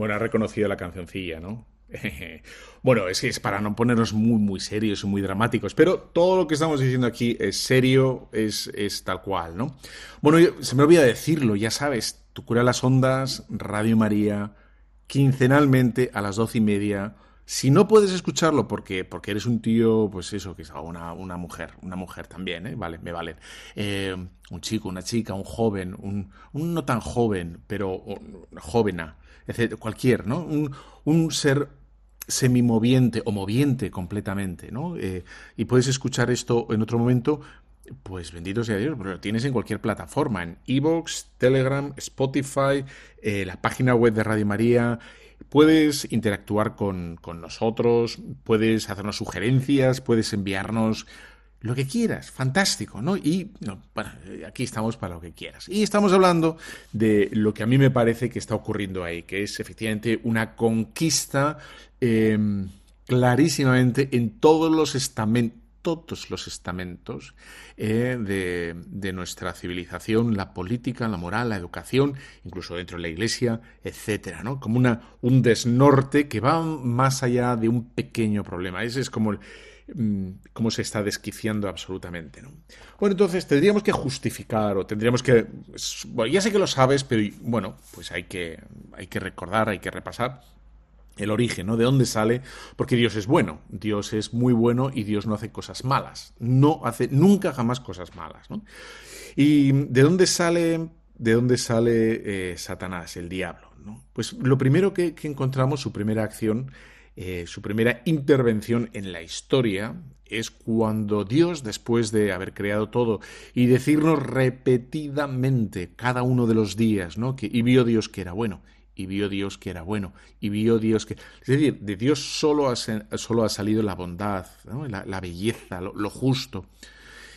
Bueno, ha reconocido la cancioncilla, ¿no? [LAUGHS] bueno, es que es para no ponernos muy, muy serios y muy dramáticos, pero todo lo que estamos diciendo aquí es serio, es, es tal cual, ¿no? Bueno, se me olvida decirlo, ya sabes, tu cura las ondas, Radio María, quincenalmente a las doce y media. Si no puedes escucharlo porque, porque eres un tío, pues eso, que es una, una mujer, una mujer también, ¿eh? Vale, me valen. Eh, un chico, una chica, un joven, un, un no tan joven, pero jovena, Cualquier, ¿no? Un, un ser semimoviente o moviente completamente, ¿no? Eh, y puedes escuchar esto en otro momento, pues bendito sea Dios, pero lo tienes en cualquier plataforma, en Evox, Telegram, Spotify, eh, la página web de Radio María. Puedes interactuar con, con nosotros, puedes hacernos sugerencias, puedes enviarnos lo que quieras, fantástico, ¿no? Y bueno, aquí estamos para lo que quieras. Y estamos hablando de lo que a mí me parece que está ocurriendo ahí, que es efectivamente una conquista em, clarísimamente en todos los estamentos todos los estamentos eh, de, nuestra civilización, la política, la moral, la educación, incluso dentro de la iglesia, etcétera, ¿no? Como un desnorte que va más allá de un pequeño problema. Ese es como el, cómo se está desquiciando absolutamente. ¿no? Bueno, entonces tendríamos que justificar o tendríamos que... Bueno, ya sé que lo sabes, pero bueno, pues hay que, hay que recordar, hay que repasar el origen, ¿no? De dónde sale, porque Dios es bueno, Dios es muy bueno y Dios no hace cosas malas, no hace nunca jamás cosas malas, ¿no? Y de dónde sale, de dónde sale eh, Satanás, el diablo, ¿no? Pues lo primero que encontramos, su primera acción eh, su primera intervención en la historia es cuando Dios, después de haber creado todo y decirnos repetidamente cada uno de los días, ¿no? Que, y vio Dios que era bueno, y vio Dios que era bueno, y vio Dios que... Es decir, de Dios solo ha, ha salido la bondad, la, belleza, lo, lo, justo.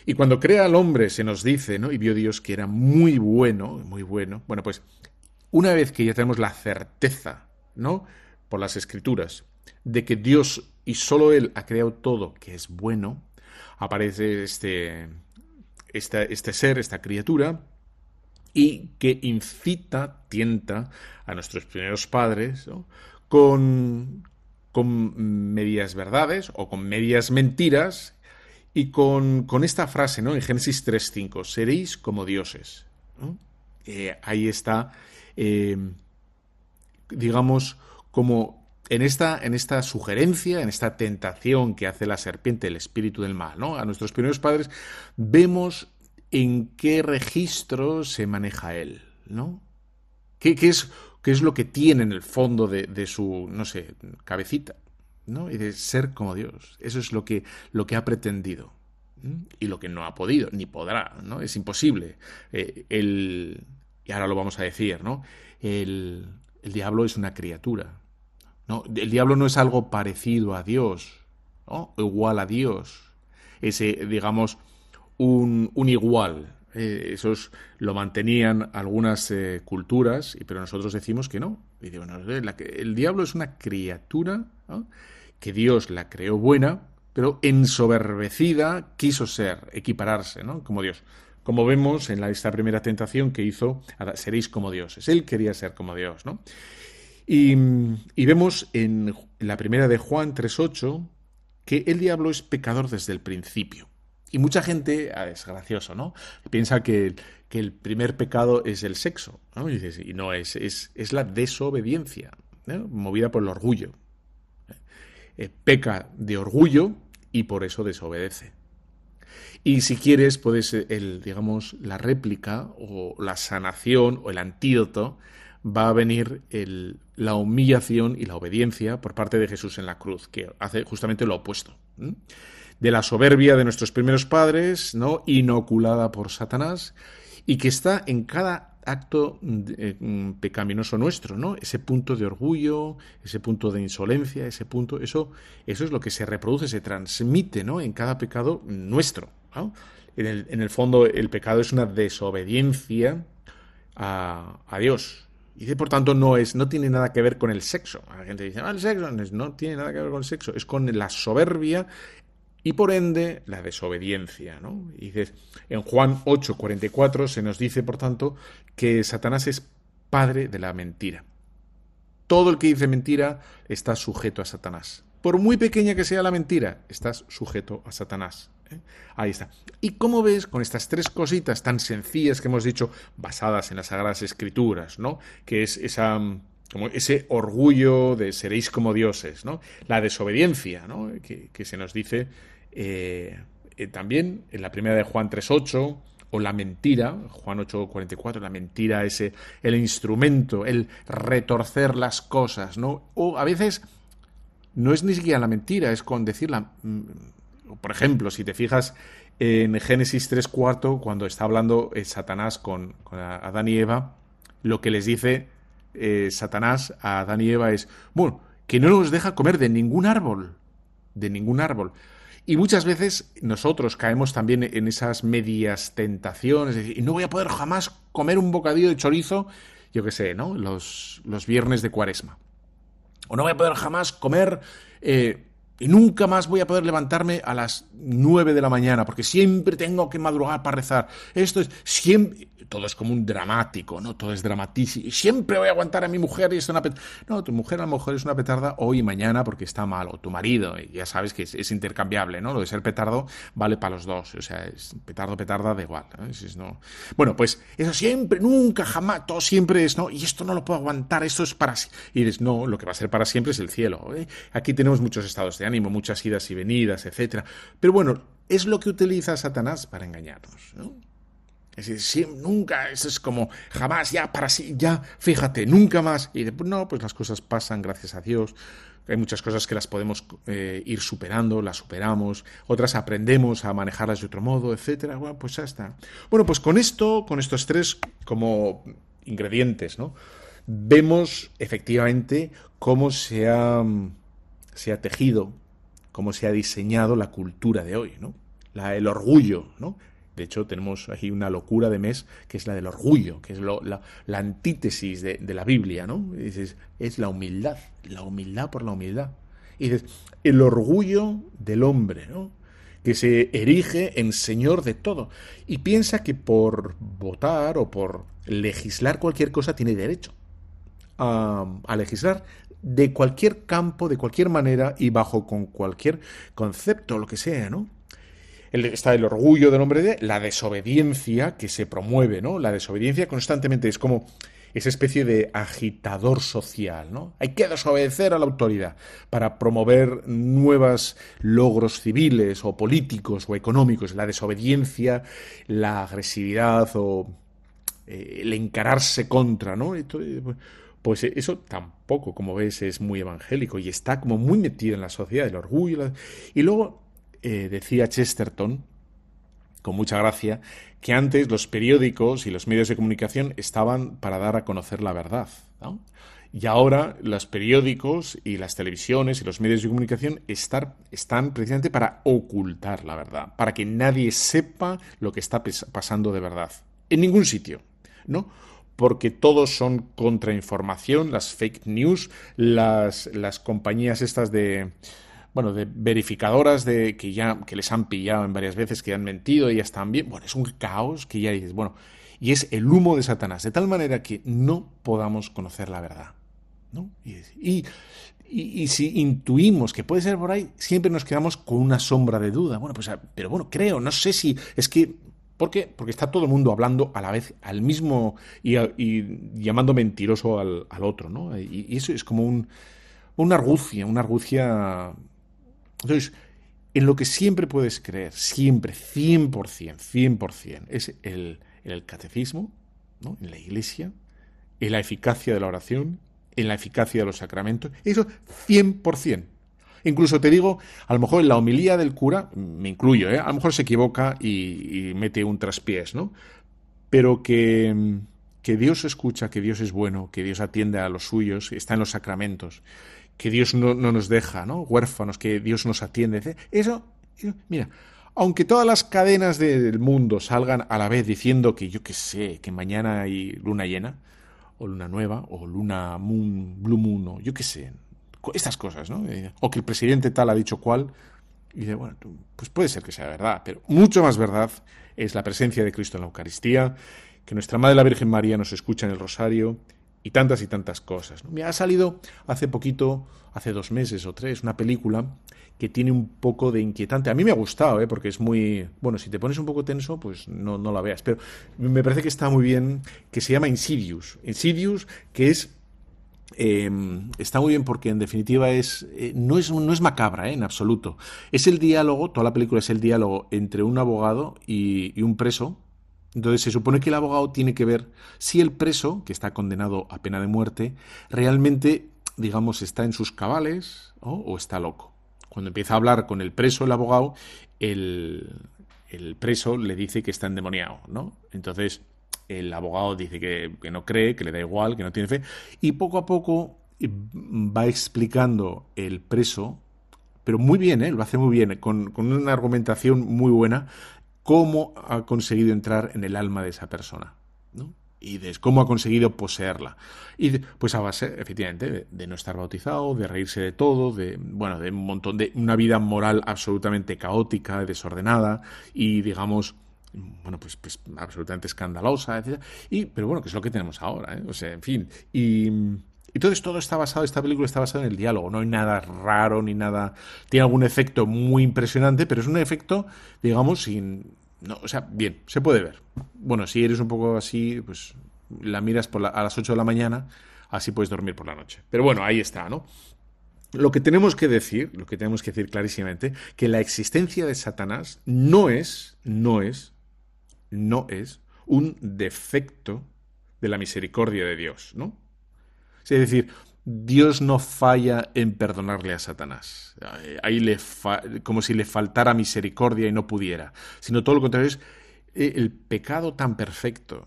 Y cuando crea al hombre se nos dice, ¿no? Y vio Dios que era muy bueno, muy bueno. Bueno, pues una vez que ya tenemos la certeza, ¿no? Por las escrituras, de que Dios y solo Él ha creado todo que es bueno, aparece este, este ser, esta criatura, y que incita, tienta a nuestros primeros padres con, con medias verdades o con medias mentiras y con, con esta frase ¿no? en Génesis 3.5, seréis como dioses. Eh, ahí está, eh, digamos, como en esta, en esta sugerencia, en esta tentación que hace la serpiente, el espíritu del mal, ¿no? A nuestros primeros padres, vemos en qué registro se maneja él, ¿no? ¿Qué, es, qué es lo que tiene en el fondo de, de, su, no sé, cabecita, ¿no? Y de ser como Dios. Eso es lo que, lo que ha pretendido. Y lo que no ha podido, ni podrá, ¿no? Es imposible. Eh, el, y ahora lo vamos a decir, ¿no? El, el diablo es una criatura, El diablo no es algo parecido a Dios, igual a Dios. Ese, digamos, un, un igual. Eh, esos lo mantenían algunas eh, culturas, pero nosotros decimos que no el diablo es una criatura que Dios la creó buena, pero ensoberbecida quiso ser, equipararse, ¿no? Como Dios. Como vemos en la, esta primera tentación que hizo, seréis como dioses. Él quería ser como Dios, ¿no? Y, vemos en la primera de Juan 3.8 que el diablo es pecador desde el principio. Y mucha gente, ah, es gracioso, ¿no? Piensa que, que el primer pecado es el sexo, ¿no? Y, no, es, es, es, la desobediencia, movida por el orgullo. Eh, peca de orgullo y por eso desobedece. Y si quieres, puedes, el, digamos, la réplica o la sanación o el antídoto va a venir el, la humillación y la obediencia por parte de Jesús en la cruz, que hace justamente lo opuesto. De la soberbia de nuestros primeros padres, ¿no? inoculada por Satanás, y que está en cada acto eh, mm, pecaminoso nuestro, ¿no? Ese punto de orgullo, ese punto de insolencia, ese punto, eso, eso es lo que se reproduce, se transmite, ¿no? En cada pecado nuestro. En, el, en, el, fondo, el pecado es una desobediencia a, a Dios, y por tanto no es, no tiene nada que ver con el sexo. La gente dice, ah, el sexo no tiene nada que ver con el sexo, es con la soberbia y por ende la desobediencia. ¿no? Y en Juan 8:44 se nos dice, por tanto, que Satanás es padre de la mentira. Todo el que dice mentira está sujeto a Satanás. Por muy pequeña que sea la mentira, estás sujeto a Satanás. ¿Eh? Ahí está. Y como ves, con estas tres cositas tan sencillas que hemos dicho, basadas en las Sagradas Escrituras, ¿no? Que es esa como ese orgullo de seréis como dioses, ¿no? La desobediencia, ¿no? Que, se nos dice eh, eh, también en la primera de Juan 3.8, o la mentira, Juan 8.44, la mentira es el instrumento, el retorcer las cosas, ¿no? O a veces no es ni siquiera la mentira, es con decirla. Mm, por ejemplo, si te fijas en Génesis 3.4, cuando está hablando eh, Satanás con, Adán y Eva, lo que les dice eh, Satanás a Adán y Eva es, bueno, que no nos deja comer de ningún árbol, de ningún árbol. Y muchas veces nosotros caemos también en esas medias tentaciones, y no voy a poder jamás comer un bocadillo de chorizo, yo qué sé, ¿no? Los, los viernes de cuaresma. O no voy a poder jamás comer eh, y nunca más voy a poder levantarme a las nueve de la mañana, porque siempre tengo que madrugar para rezar. Esto es siempre todo es como un dramático, ¿no? Todo es dramatísimo. Siempre voy a aguantar a mi mujer y es una petarda. No, tu mujer a lo mejor es una petarda hoy y mañana porque está mal, o tu marido, ya sabes que es, intercambiable, ¿no? Lo de ser petardo vale para los dos, o sea, es petardo, petarda, da igual, ¿no? Bueno, pues eso siempre, nunca, jamás, todo siempre es, ¿no? Y esto no lo puedo aguantar, esto es para... Y dices, no, lo que va a ser para siempre es el cielo. ¿eh? Aquí tenemos muchos estados de ánimo, muchas idas y venidas, etcétera. Pero bueno, es lo que utiliza Satanás para engañarnos, ¿no? Es decir, nunca, eso es como jamás, ya para sí, ya, fíjate, nunca más. Y después, no, pues las cosas pasan, gracias a Dios. Hay muchas cosas que las podemos eh, ir superando, las superamos, otras aprendemos a manejarlas de otro modo, etcétera. Bueno, pues ya está. Bueno, pues con esto, con estos tres como ingredientes, ¿no? Vemos efectivamente cómo se ha, se ha tejido, cómo se ha diseñado la cultura de hoy, ¿no? La, el orgullo, ¿no? De hecho, tenemos aquí una locura de mes que es la del orgullo, que es la, antítesis de, la Biblia, ¿no? dices, es la humildad, la humildad por la humildad. Y dices, el orgullo del hombre, ¿no? que se erige en señor de todo y piensa que por votar o por legislar cualquier cosa tiene derecho a, a legislar de cualquier campo, de cualquier manera y bajo con cualquier concepto, lo que sea, ¿no? Está el orgullo del hombre de la desobediencia que se promueve, ¿no? La desobediencia constantemente es como esa especie de agitador social, ¿no? Hay que desobedecer a la autoridad para promover nuevos logros civiles o políticos o económicos. La desobediencia, la agresividad o eh, el encararse contra, ¿no? Pues eso tampoco, como ves, es muy evangélico y está como muy metido en la sociedad, el orgullo. Y luego eh, decía Chesterton, con mucha gracia, que antes los periódicos y los medios de comunicación estaban para dar a conocer la verdad. Y ahora los periódicos y las televisiones y los medios de comunicación están precisamente para ocultar la verdad, para que nadie sepa lo que está pasando de verdad. En ningún sitio, ¿no? Porque todos son contrainformación, las fake news, las, las compañías estas de, bueno, de verificadoras de que ya que les han pillado en varias veces, que han mentido y están bien. Bueno, es un caos que ya dices, bueno, y es el humo de Satanás, de tal manera que no podamos conocer la verdad. ¿no? Y, y, si intuimos que puede ser por ahí, siempre nos quedamos con una sombra de duda. Bueno, pues, pero bueno, creo, no sé si es que ¿Por qué? Porque está todo el mundo hablando a la vez al mismo y, llamando mentiroso al, al otro, ¿no? Y, y, eso es como un, una argucia, una argucia entonces, en lo que siempre puedes creer, siempre, 100%, 100%, es el, el catecismo, ¿no? en la iglesia, en la eficacia de la oración, en la eficacia de los sacramentos, eso 100%. Incluso te digo, a lo mejor en la homilía del cura, me incluyo, ¿eh? a lo mejor se equivoca y, y mete un traspiés, ¿no? Pero que, que Dios escucha, que Dios es bueno, que Dios atiende a los suyos, está en los sacramentos, que Dios no, nos deja, ¿no? Huérfanos, que Dios nos atiende. Eso, mira, aunque todas las cadenas del mundo salgan a la vez diciendo que yo qué sé, que mañana hay luna llena, o luna nueva, o luna moon, blue moon, o yo qué sé, estas cosas, ¿no? Eh, o que el presidente tal ha dicho cuál, y dice, bueno, pues puede ser que sea verdad, pero mucho más verdad es la presencia de Cristo en la Eucaristía, que nuestra Madre la Virgen María nos escucha en el Rosario, y tantas y tantas cosas. Me ha salido hace poquito, hace dos meses o tres, una película que tiene un poco de inquietante. A mí me ha gustado, ¿eh? porque es muy... Bueno, si te pones un poco tenso, pues no, no la veas. Pero me parece que está muy bien, que se llama Insidious. Insidious, que es... Eh, está muy bien porque en definitiva es eh, no es no es macabra eh, en absoluto es el diálogo toda la película es el diálogo entre un abogado y un preso entonces se supone que el abogado tiene que ver si el preso, que está condenado a pena de muerte, realmente, digamos, está en sus cabales o está loco. Cuando empieza a hablar con el preso, el abogado, el, preso le dice que está endemoniado, ¿no? Entonces el abogado dice que, no cree, que le da igual, que no tiene fe, y poco a poco eh, va explicando el preso, pero muy bien, ¿eh? lo hace muy bien, con una argumentación muy buena, cómo ha conseguido entrar en el alma de esa persona, ¿no? y de cómo ha conseguido poseerla. Y pues a base, efectivamente, de, no estar bautizado, de reírse de todo, de bueno, de un montón de una vida moral absolutamente caótica, desordenada y digamos bueno, pues, pues absolutamente escandalosa, etc. Y, pero bueno, que es lo que tenemos ahora, ¿eh? O sea, en fin. Y, y todo está basado, esta película está basada en el diálogo, no hay nada raro ni nada. Tiene algún efecto muy impresionante, pero es un efecto, digamos, sin. No, o sea, bien, se puede ver. Bueno, si eres un poco así, pues la miras a las 8 de la mañana, así puedes dormir por la noche. Pero bueno, ahí está, ¿no? Lo que tenemos que decir, lo que tenemos que decir clarísimamente, que la existencia de Satanás no es, no es, no es un defecto de la misericordia de Dios, ¿no? Es decir, Dios no falla en perdonarle a Satanás. Ahí le como si le faltara misericordia y no pudiera. Sino todo lo contrario es eh, el pecado tan perfecto,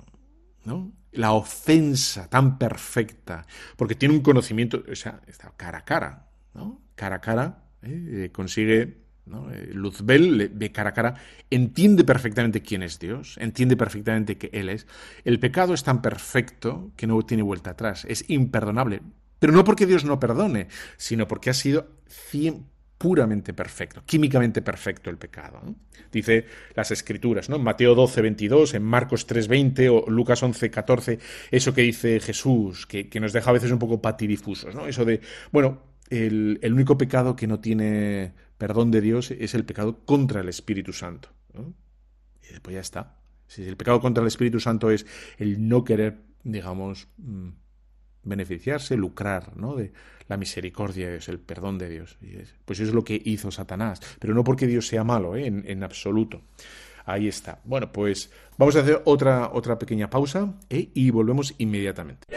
¿no? La ofensa tan perfecta, porque tiene un conocimiento, o sea, está cara a cara, ¿no? Cara a cara, ¿eh? Eh, consigue Luzbel ve cara a cara, entiende perfectamente quién es Dios, entiende perfectamente que Él es. El pecado es tan perfecto que no tiene vuelta atrás, es imperdonable. Pero no porque Dios no perdone, sino porque ha sido puramente perfecto, químicamente perfecto el pecado. Dice las escrituras, ¿no? Mateo 12, 22, en Marcos 3, 20 o Lucas 11, 14, eso que dice Jesús, que, nos deja a veces un poco patidifusos, ¿no? Eso de, bueno, el, único pecado que no tiene perdón de Dios es el pecado contra el Espíritu Santo. Y después ya está. Si el pecado contra el Espíritu Santo es el no querer, digamos, mm, beneficiarse, lucrar, ¿no? De la misericordia, es el perdón de Dios. Pues eso es lo que hizo Satanás, pero no porque Dios sea malo, ¿eh? en, en, absoluto. Ahí está. Bueno, pues vamos a hacer otra, otra pequeña pausa ¿eh? y volvemos inmediatamente.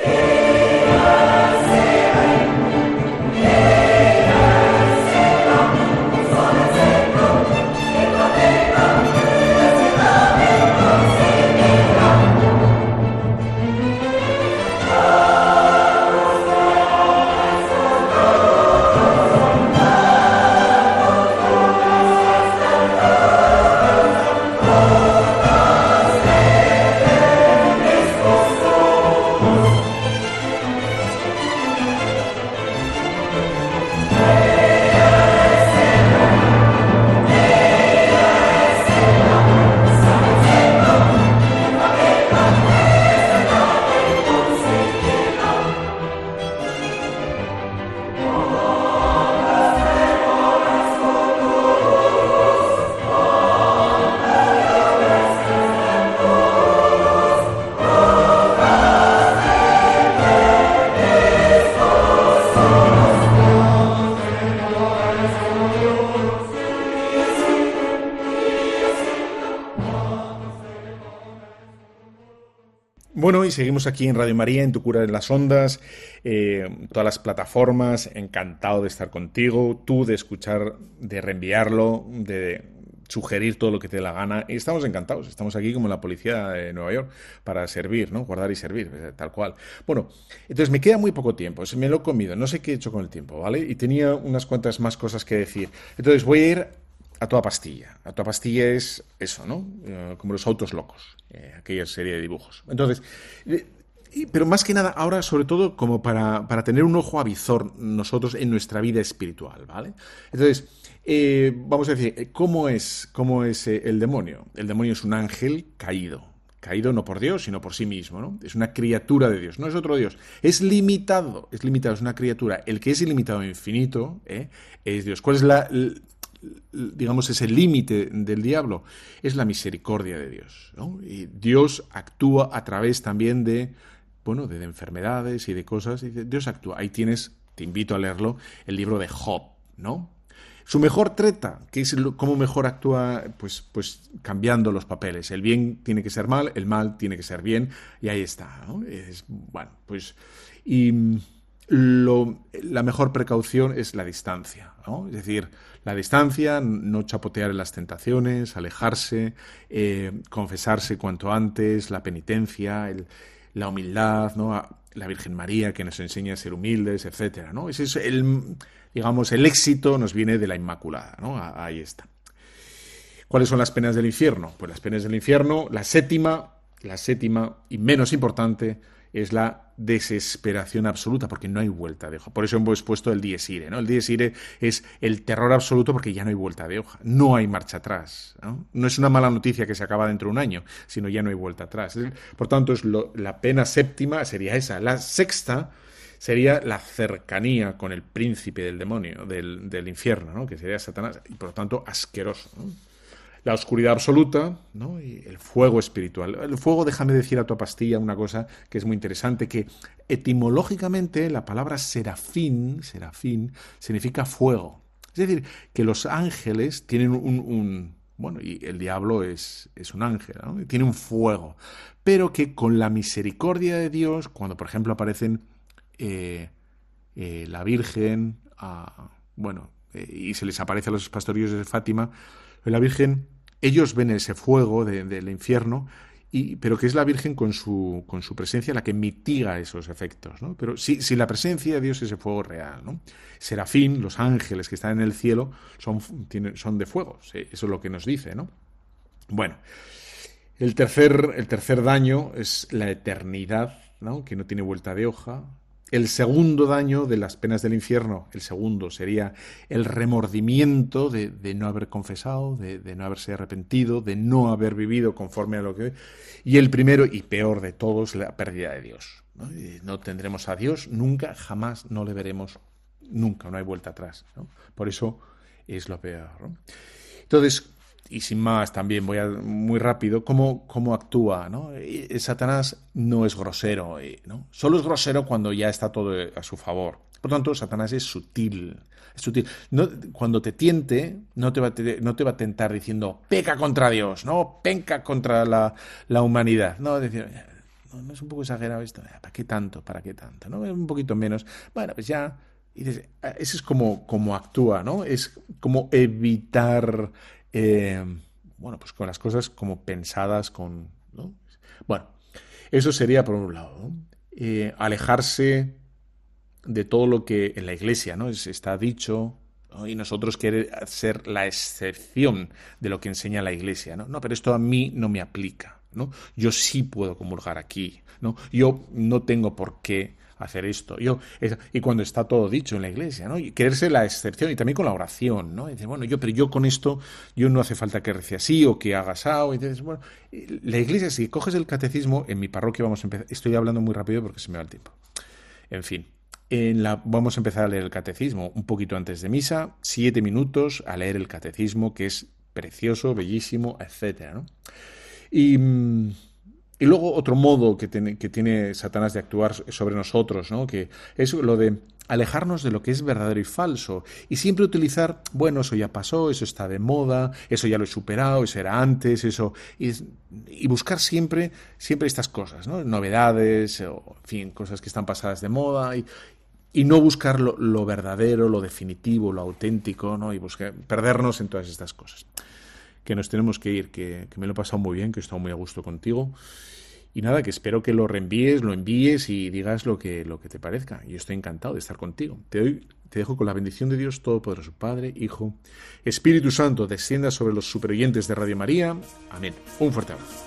Seguimos aquí en Radio María, en Tu Cura en las Ondas, eh, todas las plataformas, encantado de estar contigo, tú de escuchar, de reenviarlo, de sugerir todo lo que te dé la gana. Y estamos encantados, estamos aquí como la policía de Nueva York para servir, ¿no? Guardar y servir, eh, tal cual. Bueno, entonces me queda muy poco tiempo, me lo he comido, no sé qué he hecho con el tiempo, ¿vale? Y tenía unas cuantas más cosas que decir. Entonces voy a ir a toda pastilla. A toda pastilla es eso, ¿no? Eh, como los autos locos, eh, aquella serie de dibujos. Entonces, eh, pero más que nada, ahora sobre todo como para, para, tener un ojo avizor nosotros en nuestra vida espiritual, ¿vale? Entonces, vamos a decir, ¿cómo es, cómo es el demonio? El demonio es un ángel caído, caído no por Dios, sino por sí mismo, ¿no? Es una criatura de Dios, no es otro Dios. Es limitado, es limitado, es una criatura. El que es ilimitado e infinito es Dios. ¿Cuál es la, digamos, ese límite del diablo? Es la misericordia de Dios. Y Dios actúa a través también de, bueno, de, enfermedades y de cosas. Y Dios actúa. Ahí tienes, te invito a leerlo, el libro de Job, ¿no? Su mejor treta, que es cómo mejor actúa, pues, pues cambiando los papeles. El bien tiene que ser mal, el mal tiene que ser bien, y ahí está. Es, bueno, pues. Y lo, la mejor precaución es la distancia, Es decir, la distancia, no chapotear en las tentaciones, alejarse, eh, confesarse cuanto antes, la penitencia, la humildad, ¿no? La Virgen María que nos enseña a ser humildes, etcétera, ¿no? Ese es el digamos, el éxito nos viene de la Inmaculada, ¿no? Ahí está. ¿Cuáles son las penas del infierno? Pues las penas del infierno, la séptima, la séptima y menos importante es la desesperación absoluta, porque no hay vuelta de hoja. Por eso hemos puesto el dies irae, ¿no? El dies irae es el terror absoluto porque ya no hay vuelta de hoja, no hay marcha atrás. No, es una mala noticia que se acaba dentro de un año, sino ya no hay vuelta atrás. Por tanto, es la pena séptima sería esa. La sexta sería la cercanía con el príncipe del demonio, del, infierno, ¿no? que sería Satanás, y por lo tanto asqueroso. La oscuridad absoluta ¿no? y el fuego espiritual. El fuego, déjame decir a tu pastilla una cosa que es muy interesante, que etimológicamente la palabra serafín, serafín, significa fuego. Es decir, que los ángeles tienen un, bueno, y el diablo es, es un ángel, ¿no? tiene un fuego, pero que con la misericordia de Dios, cuando por ejemplo aparecen eh, eh, la Virgen, bueno, eh, y se les aparece a los pastorillos de Fátima, la Virgen, ellos ven ese fuego del infierno, y, pero que es la Virgen con su, con su presencia la que mitiga esos efectos. ¿no? Pero si, la presencia de Dios es ese fuego real. ¿no? Serafín, los ángeles que están en el cielo, son, tienen, son de fuego. Eso es lo que nos dice. ¿no? Bueno, el tercer, el tercer daño es la eternidad, ¿no? que no tiene vuelta de hoja, el segundo daño de las penas del infierno, el segundo, sería el remordimiento de, no haber confesado, de, no haberse arrepentido, de no haber vivido conforme a lo que... Y el primero y peor de todos, la pérdida de Dios. ¿no? tendremos a Dios nunca, jamás no le veremos, nunca, no hay vuelta atrás. Por eso es lo peor. Entonces, y sin más, también voy a, muy rápido, cómo, cómo actúa. ¿no? Satanás no es grosero, eh, ¿no? solo es grosero cuando ya está todo a su favor. Por tanto, Satanás es sutil. Es sutil. No, cuando te tiente, no te, va no te va a tentar diciendo, peca contra Dios, no, penca contra la, la humanidad. No, decir, no, es un poco exagerado esto, ¿para qué tanto? ¿Para qué tanto? ¿no? Un poquito menos. Bueno, pues ya. Y ese es como, como actúa, ¿no? Es como evitar eh, bueno, pues con las cosas como pensadas con... Bueno, eso sería por un lado. Eh, alejarse de todo lo que en la iglesia ¿no? está dicho, y nosotros querer ser la excepción de lo que enseña la iglesia. ¿no? no, pero esto a mí no me aplica. ¿no? Yo sí puedo comulgar aquí. ¿no? Yo no tengo por qué hacer esto. Yo, y cuando está todo dicho en la iglesia, ¿no? Y quererse la excepción y también con la oración, ¿no? Dice, bueno, yo, pero yo con esto, yo no hace falta que rece así o que haga así. Bueno, la iglesia, si coges el catecismo, en mi parroquia vamos a empezar, estoy hablando muy rápido porque se me va el tiempo. En fin, en la, vamos a empezar a leer el catecismo un poquito antes de misa, siete minutos a leer el catecismo, que es precioso, bellísimo, etcétera, ¿no? Y mm, y luego otro modo que tiene, que tiene Satanás de actuar sobre nosotros, ¿no? que es lo de alejarnos de lo que es verdadero y falso y siempre utilizar, bueno, eso ya pasó, eso está de moda, eso ya lo he superado, eso era antes, eso y, buscar siempre siempre estas cosas, ¿no? Novedades o en fin, cosas que están pasadas de moda y, y no buscar lo, lo, verdadero, lo definitivo, lo auténtico, ¿no? Y buscar perdernos en todas estas cosas que nos tenemos que ir, que, me lo he pasado muy bien, que he estado muy a gusto contigo. Y nada, que espero que lo reenvíes, lo envíes y digas lo que, lo que te parezca. Yo estoy encantado de estar contigo. Te, doy, te dejo con la bendición de Dios Todopoderoso, Padre, Hijo, Espíritu Santo, descienda sobre los superoyentes de Radio María. Amén. Un fuerte abrazo.